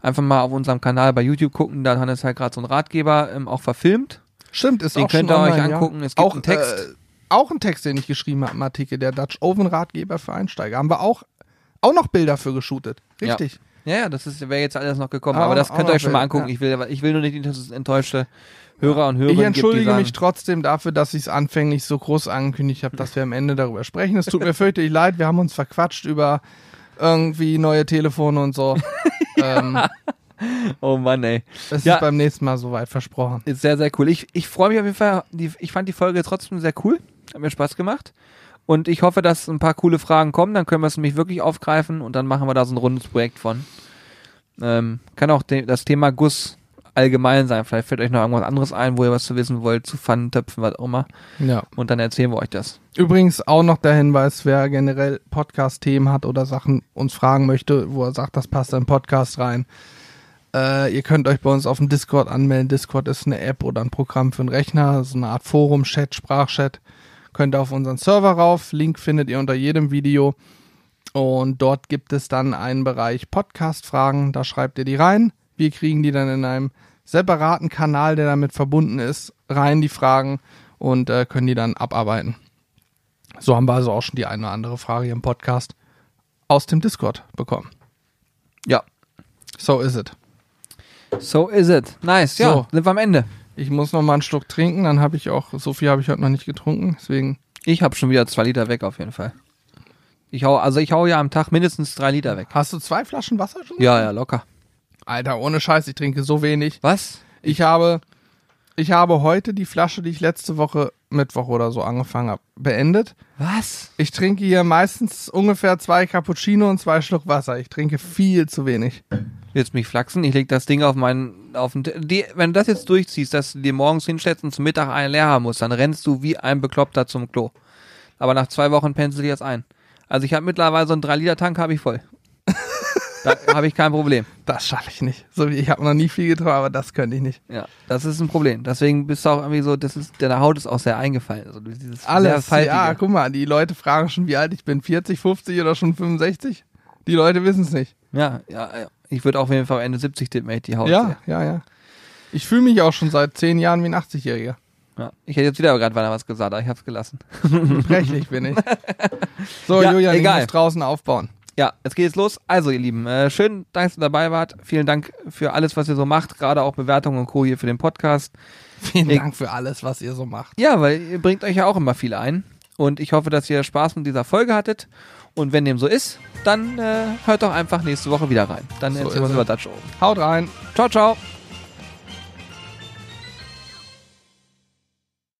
einfach mal auf unserem Kanal bei YouTube gucken. Da hat es halt gerade so ein Ratgeber ähm, auch verfilmt. Stimmt, ist Den auch schon könnt ihr euch angucken. Ja. Es gibt auch, einen Text. Äh, auch ein Text, den ich geschrieben habe im Artikel, der Dutch Oven Ratgeber für Einsteiger. Haben wir auch, auch noch Bilder für geshootet. Richtig. Ja, ja, das ist wäre jetzt alles noch gekommen. Aber aber das könnt ihr euch schon mal angucken. ja. Ich will, ich will nur nicht, dass es enttäuschte Hörer und Ich Hörerinnen entschuldige gibt, mich trotzdem dafür, dass ich es anfänglich so groß angekündigt habe, dass wir am Ende darüber sprechen. Es tut mir <laughs> fürchterlich leid, wir haben uns verquatscht über irgendwie neue Telefone und so. <laughs> ähm, <laughs> oh Mann, ey. es Ja. ist beim nächsten Mal soweit versprochen. Ist sehr, sehr cool. Ich, ich freue mich auf jeden Fall. Die, ich fand die Folge trotzdem sehr cool. Hat mir Spaß gemacht. Und ich hoffe, dass ein paar coole Fragen kommen. Dann können wir es nämlich wirklich aufgreifen und dann machen wir da so ein rundes Projekt von. Ähm, kann auch das Thema Guss allgemein sein. Vielleicht fällt euch noch irgendwas anderes ein, wo ihr was zu wissen wollt, zu Pfannentöpfen, was auch immer. Ja. Und dann erzählen wir euch das. Übrigens auch noch der Hinweis, wer generell Podcast-Themen hat oder Sachen uns fragen möchte, wo er sagt, das passt in den Podcast rein. Äh, ihr könnt euch bei uns auf dem Discord anmelden. Discord ist eine App oder ein Programm für einen Rechner, so eine Art Forum, Chat, Sprachchat. Könnt ihr auf unseren Server rauf. Link findet ihr unter jedem Video. Und dort gibt es dann einen Bereich Podcast-Fragen. Da schreibt ihr die rein. Wir kriegen die dann in einem separaten Kanal, der damit verbunden ist, rein, die Fragen, und äh, können die dann abarbeiten. So haben wir also auch schon die eine oder andere Frage hier im Podcast aus dem Discord bekommen. Ja. So is it. So is it. Nice. Ja, So. sind wir am Ende. Ich muss noch mal einen Schluck trinken, dann habe ich auch, so viel habe ich heute noch nicht getrunken, deswegen. Ich habe schon wieder zwei Liter weg auf jeden Fall. Ich hau, also ich hau ja am Tag mindestens drei Liter weg. Hast du zwei Flaschen Wasser schon? Ja, ja, locker. Alter, ohne Scheiß, ich trinke so wenig. Was? Ich habe, ich habe heute die Flasche, die ich letzte Woche Mittwoch oder so angefangen habe, beendet. Was? Ich trinke hier meistens ungefähr zwei Cappuccino und zwei Schluck Wasser. Ich trinke viel zu wenig. Willst mich flachsen? Ich leg das Ding auf meinen, auf den, die, wenn du das jetzt durchziehst, dass du dir morgens hinstellst und zum Mittag einen leer haben musst, dann rennst du wie ein Bekloppter zum Klo. Aber nach zwei Wochen pensel ich jetzt ein. Also ich habe mittlerweile so einen 3-Liter-Tank habe ich voll. <laughs> da habe ich kein Problem. Das schaffe ich nicht. So wie ich habe noch nie viel getrunken, aber das könnte ich nicht. Ja, das ist ein Problem. Deswegen bist du auch irgendwie so, das ist, deine Haut ist auch sehr eingefallen. Also dieses Alles. Ja, guck mal, die Leute fragen schon, wie alt ich bin. 40, 50 oder schon 65? Die Leute wissen es nicht. ja, ja, ja. Ich würde auf jeden Fall Ende 70 tippen, ey, die Haut. Ja, ja, ja. Ich fühle mich auch schon seit zehn Jahren wie ein 80-Jähriger. ja. Ich hätte jetzt wieder gerade weiter was gesagt, aber ich habe es gelassen. <laughs> Brechlich bin ich. <laughs> So, Ja, Julian, egal. ich muss draußen aufbauen. Ja, jetzt geht's los. Also, ihr Lieben, äh, schön, dass ihr dabei wart. Vielen Dank für alles, was ihr so macht, gerade auch Bewertungen und Co. hier für den Podcast. Vielen Ich- Dank für alles, was ihr so macht. Ja, weil ihr bringt euch ja auch immer viel ein. Und ich hoffe, dass ihr Spaß mit dieser Folge hattet. Und wenn dem so ist, dann äh, hört doch einfach nächste Woche wieder rein. Dann So erzählen wir uns über Dutch Oven. Haut rein. Ciao, ciao.